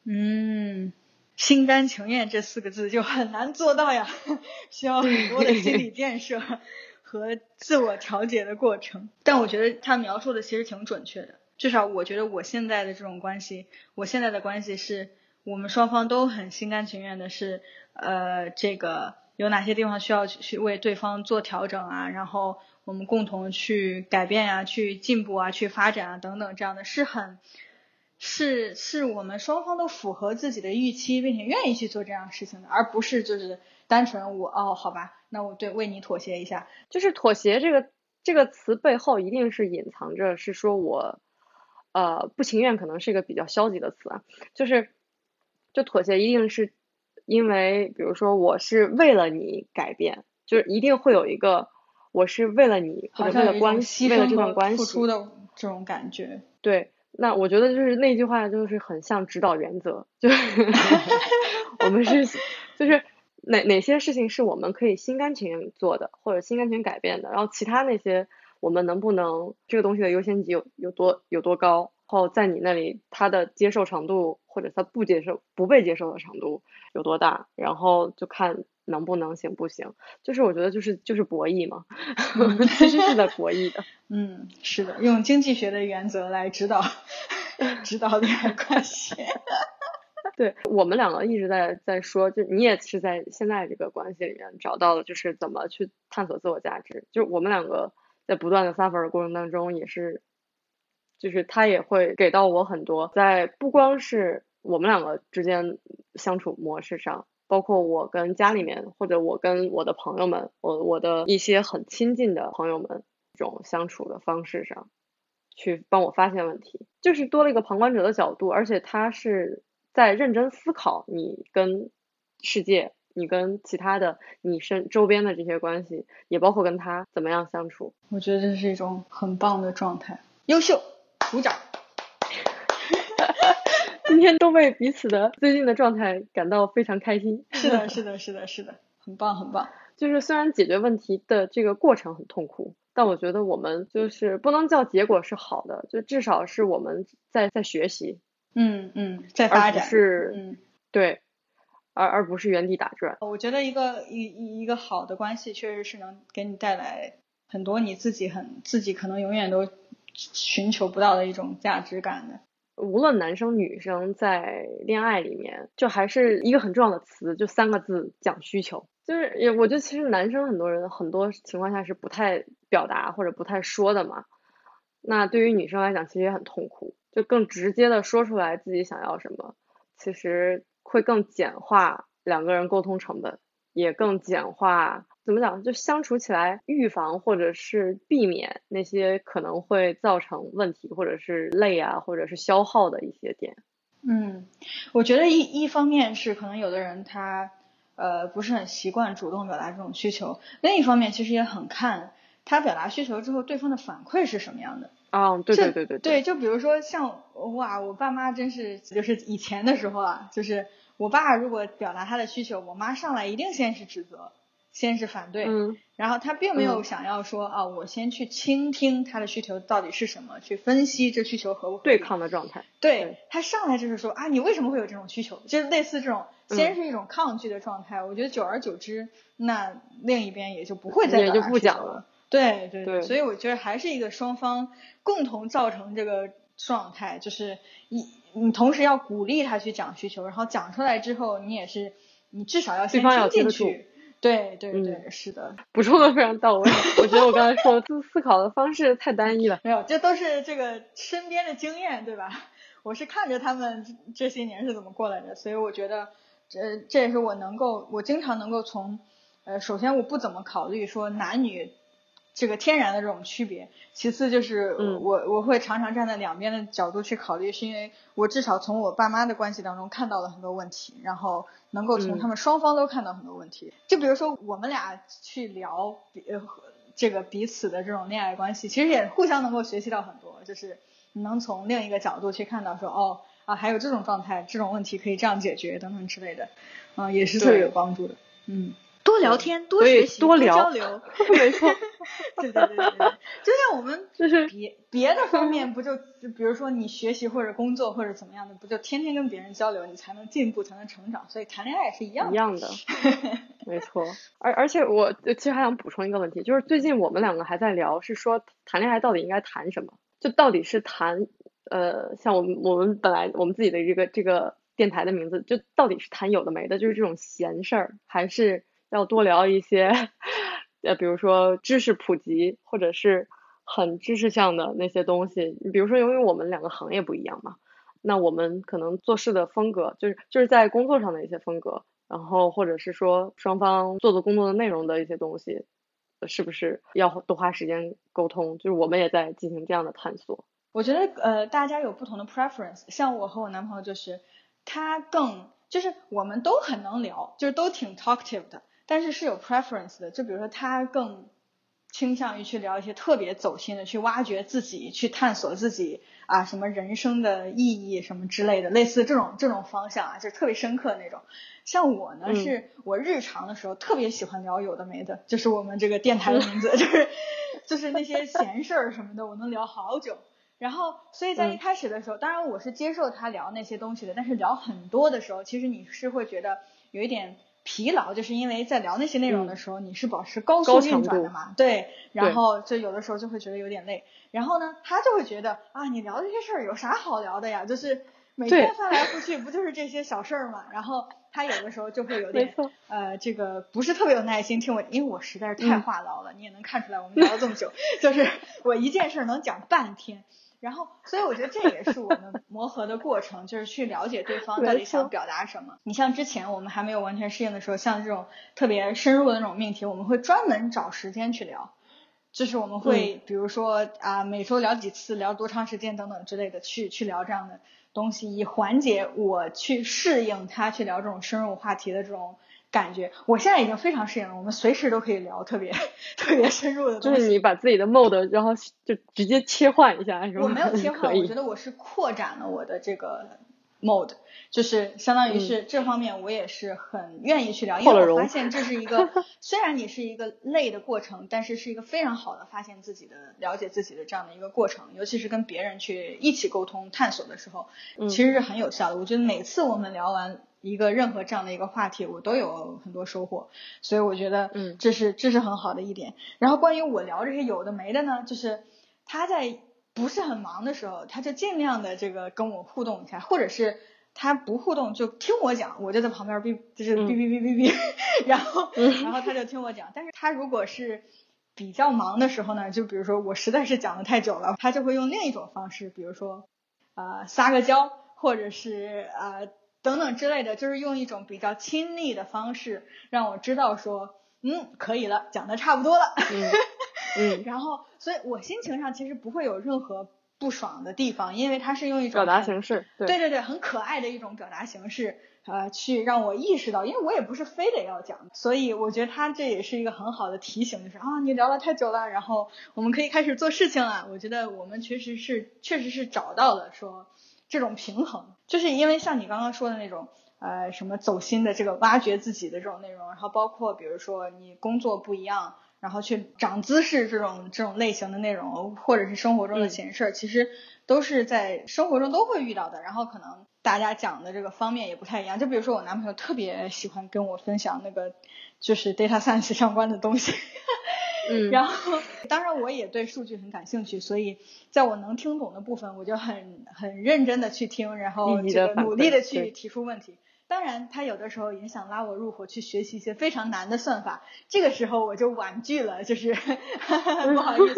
嗯，心甘情愿这四个字就很难做到呀，<laughs> 需要很多的心理建设和自我调节的过程。但我觉得他描述的其实挺准确的，至少我觉得我现在的这种关系，我现在的关系是我们双方都很心甘情愿的是，呃，这个有哪些地方需要去为对方做调整啊，然后我们共同去改变呀、去进步啊、去发展啊等等，这样的是很。是是我们双方都符合自己的预期，并且愿意去做这样的事情的，而不是就是单纯我哦好吧，那我对为你妥协一下。就是妥协这个这个词背后一定是隐藏着是说我呃不情愿，可能是一个比较消极的词啊，就是就妥协一定是因为比如说我是为了你改变，就是一定会有一个我是为了你为了关系，为了这段关系，付出的这种感觉。对，那我觉得就是那句话就是很像指导原则，就是 <laughs> 我们是就是哪哪些事情是我们可以心甘情愿做的，或者心甘情愿改变的，然后其他那些我们能不能这个东西的优先级有有多有多高，然后在你那里他的接受程度或者他不接受不被接受的程度有多大，然后就看能不能行不行，就是我觉得就是就是博弈嘛，其实是在博弈的。<laughs> 嗯，是的，用经济学的原则来指导 <laughs> 指导恋爱关系。<laughs> 对我们两个一直在在说，就你也是在现在这个关系里面找到了，就是怎么去探索自我价值。就我们两个在不断的 suffer 的过程当中，也是，就是他也会给到我很多，在不光是我们两个之间相处模式上，包括我跟家里面或者我跟我的朋友们，我我的一些很亲近的朋友们这种相处的方式上，去帮我发现问题，就是多了一个旁观者的角度，而且他是在认真思考你跟世界、你跟其他的你身周边的这些关系，也包括跟他怎么样相处。我觉得这是一种很棒的状态，优秀，鼓掌。<laughs> 今天都为彼此的最近的状态感到非常开心。是的，是的，是的，是的，很棒，很棒。就是虽然解决问题的这个过程很痛苦，但我觉得我们就是不能叫结果是好的，就至少是我们在在学习，嗯嗯，在发展。是嗯，对，而而不是原地打转。我觉得一个一一一个好的关系，确实是能给你带来很多你自己很自己可能永远都寻求不到的一种价值感的。无论男生女生在恋爱里面，就还是一个很重要的词，就三个字，讲需求。就是也，我觉得其实男生很多人很多情况下是不太表达或者不太说的嘛。那对于女生来讲，其实也很痛苦，就更直接的说出来自己想要什么，其实会更简化两个人沟通成本，也更简化怎么讲，就相处起来预防或者是避免那些可能会造成问题或者是累啊或者是消耗的一些点。嗯，我觉得一一方面是可能有的人他呃不是很习惯主动表达这种需求，另一方面其实也很看他表达需求之后对方的反馈是什么样的。啊、对对对对，就比如说像哇，我爸妈真是就是以前的时候啊，就是我爸如果表达他的需求，我妈上来一定先是指责，先是反对，嗯然后他并没有嗯想要说啊，我先去倾听他的需求到底是什么，去分析这需求合不合对抗的状态。对对他上来就是说啊，你为什么会有这种需求？就是类似这种，嗯先是一种抗拒的状态。我觉得久而久之，那另一边也就不会再也就不讲了。对对对所以我觉得还是一个双方共同造成这个状态，就是一你同时要鼓励他去讲需求，然后讲出来之后，你也是你至少要先听进去。对对嗯对，是的，<laughs> 补充的非常到位，我觉得我刚才说的思 <laughs> 思考的方式太单一了。没有，这都是这个身边的经验，对吧？<laughs> 我是看着他们这这些年是怎么过来的，所以我觉得这这也是我能够，我经常能够从，呃，首先我不怎么考虑说男女这个天然的这种区别，其次就是嗯我我会常常站在两边的角度去考虑，是因为我至少从我爸妈的关系当中看到了很多问题，然后能够从嗯他们双方都看到很多问题。就比如说我们俩去聊彼呃这个彼此的这种恋爱关系，其实也互相能够学习到很多，就是你能从另一个角度去看到说哦啊还有这种状态，这种问题可以这样解决等等之类的，嗯、也是特别有帮助的。嗯，多聊天，多学习，多交 <laughs> 流。没错，<laughs> 对对对对对，就像我们 <laughs> 就是别别的方面不就，就比如说你学习或者工作或者怎么样的，不就天天跟别人交流，你才能进步，才能成长。所以谈恋爱也是一样的。一样的，没错。而而且我其实还想补充一个问题，就是最近我们两个还在聊，是说谈恋爱到底应该谈什么？就到底是谈呃，像我们我们本来我们自己的这个这个电台的名字，就到底是谈有的没的，就是这种闲事儿，还是要多聊一些呃，比如说知识普及，或者是很知识向的那些东西。你比如说，由于我们两个行业不一样嘛。那我们可能做事的风格，就是就是在工作上的一些风格，然后或者是说双方做的工作的内容的一些东西，是不是要多花时间沟通？就是我们也在进行这样的探索。我觉得呃，大家有不同的 preference。像我和我男朋友就是，他更就是我们都很能聊，就是都挺 talkative 的，但是是有 preference 的。就比如说他更倾向于去聊一些特别走心的，去挖掘自己，去探索自己啊什么人生的意义什么之类的，类似这种这种方向啊，就是特别深刻那种。像我呢，嗯是我日常的时候特别喜欢聊有的没的，就是我们这个电台的名字，<laughs> 就是就是那些闲事儿什么的，我能聊好久。然后，所以在一嗯开始的时候，当然我是接受他聊那些东西的，但是聊很多的时候，其实你是会觉得有一点疲劳，就是因为在聊那些内容的时候，你是保持高速运转的嘛，对，然后就有的时候就会觉得有点累。然后呢，他就会觉得啊，你聊这些事儿有啥好聊的呀？就是每天翻来覆去，不就是这些小事儿嘛？然后他有的时候就会有点呃，这个不是特别有耐心听我，因为我实在是太嗯话痨了，你也能看出来我们聊了这么久，<laughs> 就是我一件事儿能讲半天。然后，所以我觉得这也是我们磨合的过程，就是去了解对方到底想表达什么。你像之前我们还没有完全适应的时候，像这种特别深入的那种命题，我们会专门找时间去聊。就是我们会，比如说啊，每周聊几次，聊多长时间等等之类的，去去聊这样的东西，以缓解我去适应他去聊这种深入话题的这种感觉。我现在已经非常适应了，我们随时都可以聊特别特别深入的东西。就是你把自己的 mode，然后就直接切换一下，是吧？我没有 <laughs> 切换，我觉得我是扩展了我的这个 mode，就是相当于嗯是这方面我也是很愿意去聊，因为我发现这是一个 <laughs> 虽然你是一个累的过程，但是是一个非常好的发现自己的、了解自己的这样的一个过程，尤其是跟别人去一起沟通探索的时候，嗯其实是很有效的。我觉得每次我们聊完。一个任何这样的一个话题，我都有很多收获，所以我觉得嗯这是这是很好的一点。然后关于我聊这些有的没的呢，就是他在不是很忙的时候，他就尽量的这个跟我互动一下，或者是他不互动就听我讲，我就在旁边哔就是嗯哔哔哔哔哔，<laughs> 然后然后他就听我讲。但是他如果是比较忙的时候呢，就比如说我实在是讲的太久了，他就会用另一种方式，比如说呃撒个娇，或者是呃等等之类的，就是用一种比较亲昵的方式让我知道说，嗯，可以了，讲的差不多了。嗯 <laughs> 嗯，然后，所以我心情上其实不会有任何不爽的地方，因为它是用一种表达形式，对对对对，很可爱的一种表达形式，呃，去让我意识到，因为我也不是非得要讲，所以我觉得他这也是一个很好的提醒，就是啊，你聊了太久了，然后我们可以开始做事情了。我觉得我们确实是确实是找到了说这种平衡，就是因为像你刚刚说的那种。呃，什么走心的这个挖掘自己的这种内容，然后包括比如说你工作不一样，然后去长姿势这种这种类型的内容，或者是生活中的嗯闲事儿，其实都是在生活中都会遇到的。然后可能大家讲的这个方面也不太一样。就比如说我男朋友特别喜欢跟我分享那个就是 data science 相关的东西，嗯，然后当然我也对数据很感兴趣，所以在我能听懂的部分，我就很很认真的去听，然后这个努力的去提出问题。当然，他有的时候也想拉我入伙去学习一些非常难的算法，这个时候我就婉拒了，就是 <laughs> 不好意思，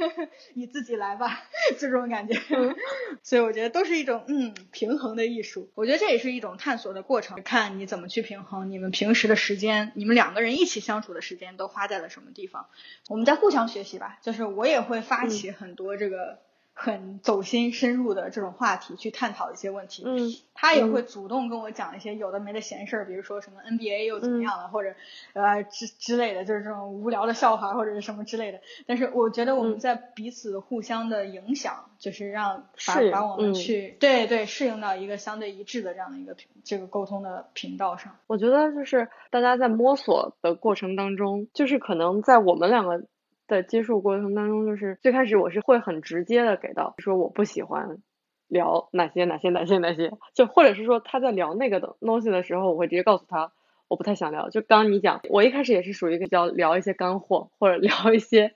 <laughs> 你自己来吧，就这种感觉。<laughs> 所以我觉得都是一种嗯平衡的艺术，我觉得这也是一种探索的过程，看你怎么去平衡你们平时的时间，你们两个人一起相处的时间都花在了什么地方。我们在互相学习吧，就是我也会发起很多这个很走心深入的这种话题去探讨一些问题。嗯他也会主动跟我讲一些有的没的闲事儿，比如说什么 NBA 又怎么样了，或者呃之之类的，就是这种无聊的笑话或者是什么之类的。但是我觉得我们嗯在彼此互相的影响，就是让把适应把我们嗯去、对对适应到一个相对一致的这样的一个频这个沟通的频道上。我觉得就是大家在摸索的过程当中，就是可能在我们两个的接触过程当中，就是最开始我是会很直接的给到说我不喜欢聊哪些哪些哪些哪些，就或者是说他在聊那个的东西的时候，我会直接告诉他我不太想聊。就刚你讲，我一开始也是属于比较聊一些干货，或者聊一些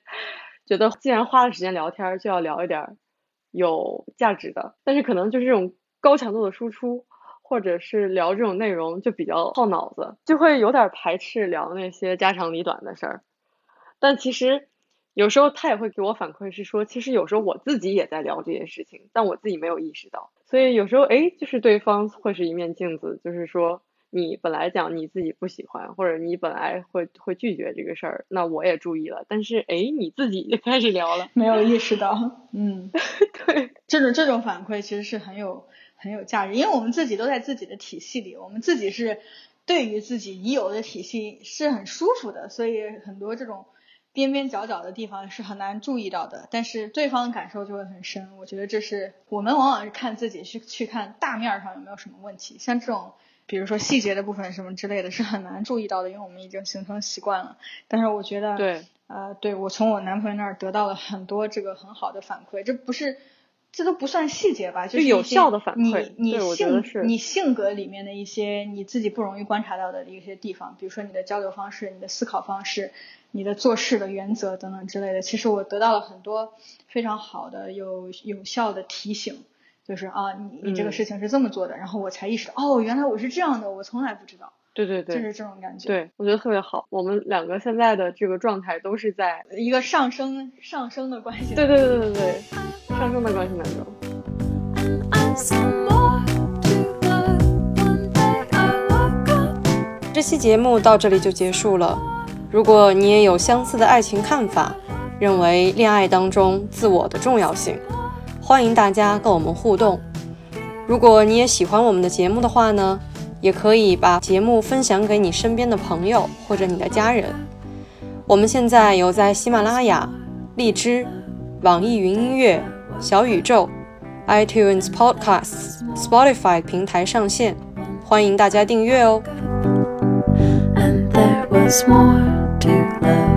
觉得既然花了时间聊天，就要聊一点有价值的，但是可能就是这种高强度的输出。或者是聊这种内容就比较耗脑子，就会有点排斥聊那些家长里短的事儿。但其实有时候他也会给我反馈是说，其实有时候我自己也在聊这件事情，但我自己没有意识到。所以有时候哎，就是对方会是一面镜子，就是说你本来讲你自己不喜欢，或者你本来会会拒绝这个事儿，那我也注意了，但是哎，你自己就开始聊了，没有意识到，嗯，<laughs> 对，这种这种反馈其实是很有很有价值，因为我们自己都在自己的体系里，我们自己是对于自己已有的体系是很舒服的，所以很多这种。边边角角的地方是很难注意到的，但是对方的感受就会很深。我觉得这是我们往往是看自己去去看大面上有没有什么问题，像这种比如说细节的部分什么之类的是很难注意到的，因为我们已经形成习惯了。但是我觉得，对，呃，对我从我男朋友那儿得到了很多这个很好的反馈，这不是。这都不算细节吧，就是有效的反馈。你你性你性格里面的一些你自己不容易观察到的一些地方，比如说你的交流方式、你的思考方式、你的做事的原则等等之类的。其实我得到了很多非常好的有有效的提醒，就是啊，你你这个事情是这么做的，然后我才意识到，哦，原来我是这样的，我从来不知道。对对对，就是这种感觉。对，我觉得特别好。我们两个现在的这个状态都是在一个上升上升的关系。对对对对对，上升的关系当中。这期节目到这里就结束了。如果你也有相似的爱情看法，认为恋爱当中自我的重要性，欢迎大家跟我们互动。如果你也喜欢我们的节目的话呢？也可以把节目分享给你身边的朋友或者你的家人。我们现在有在喜马拉雅、荔枝、网易云音乐、小宇宙、iTunes Podcasts、Spotify 平台上线，欢迎大家订阅哦。And there was more to love.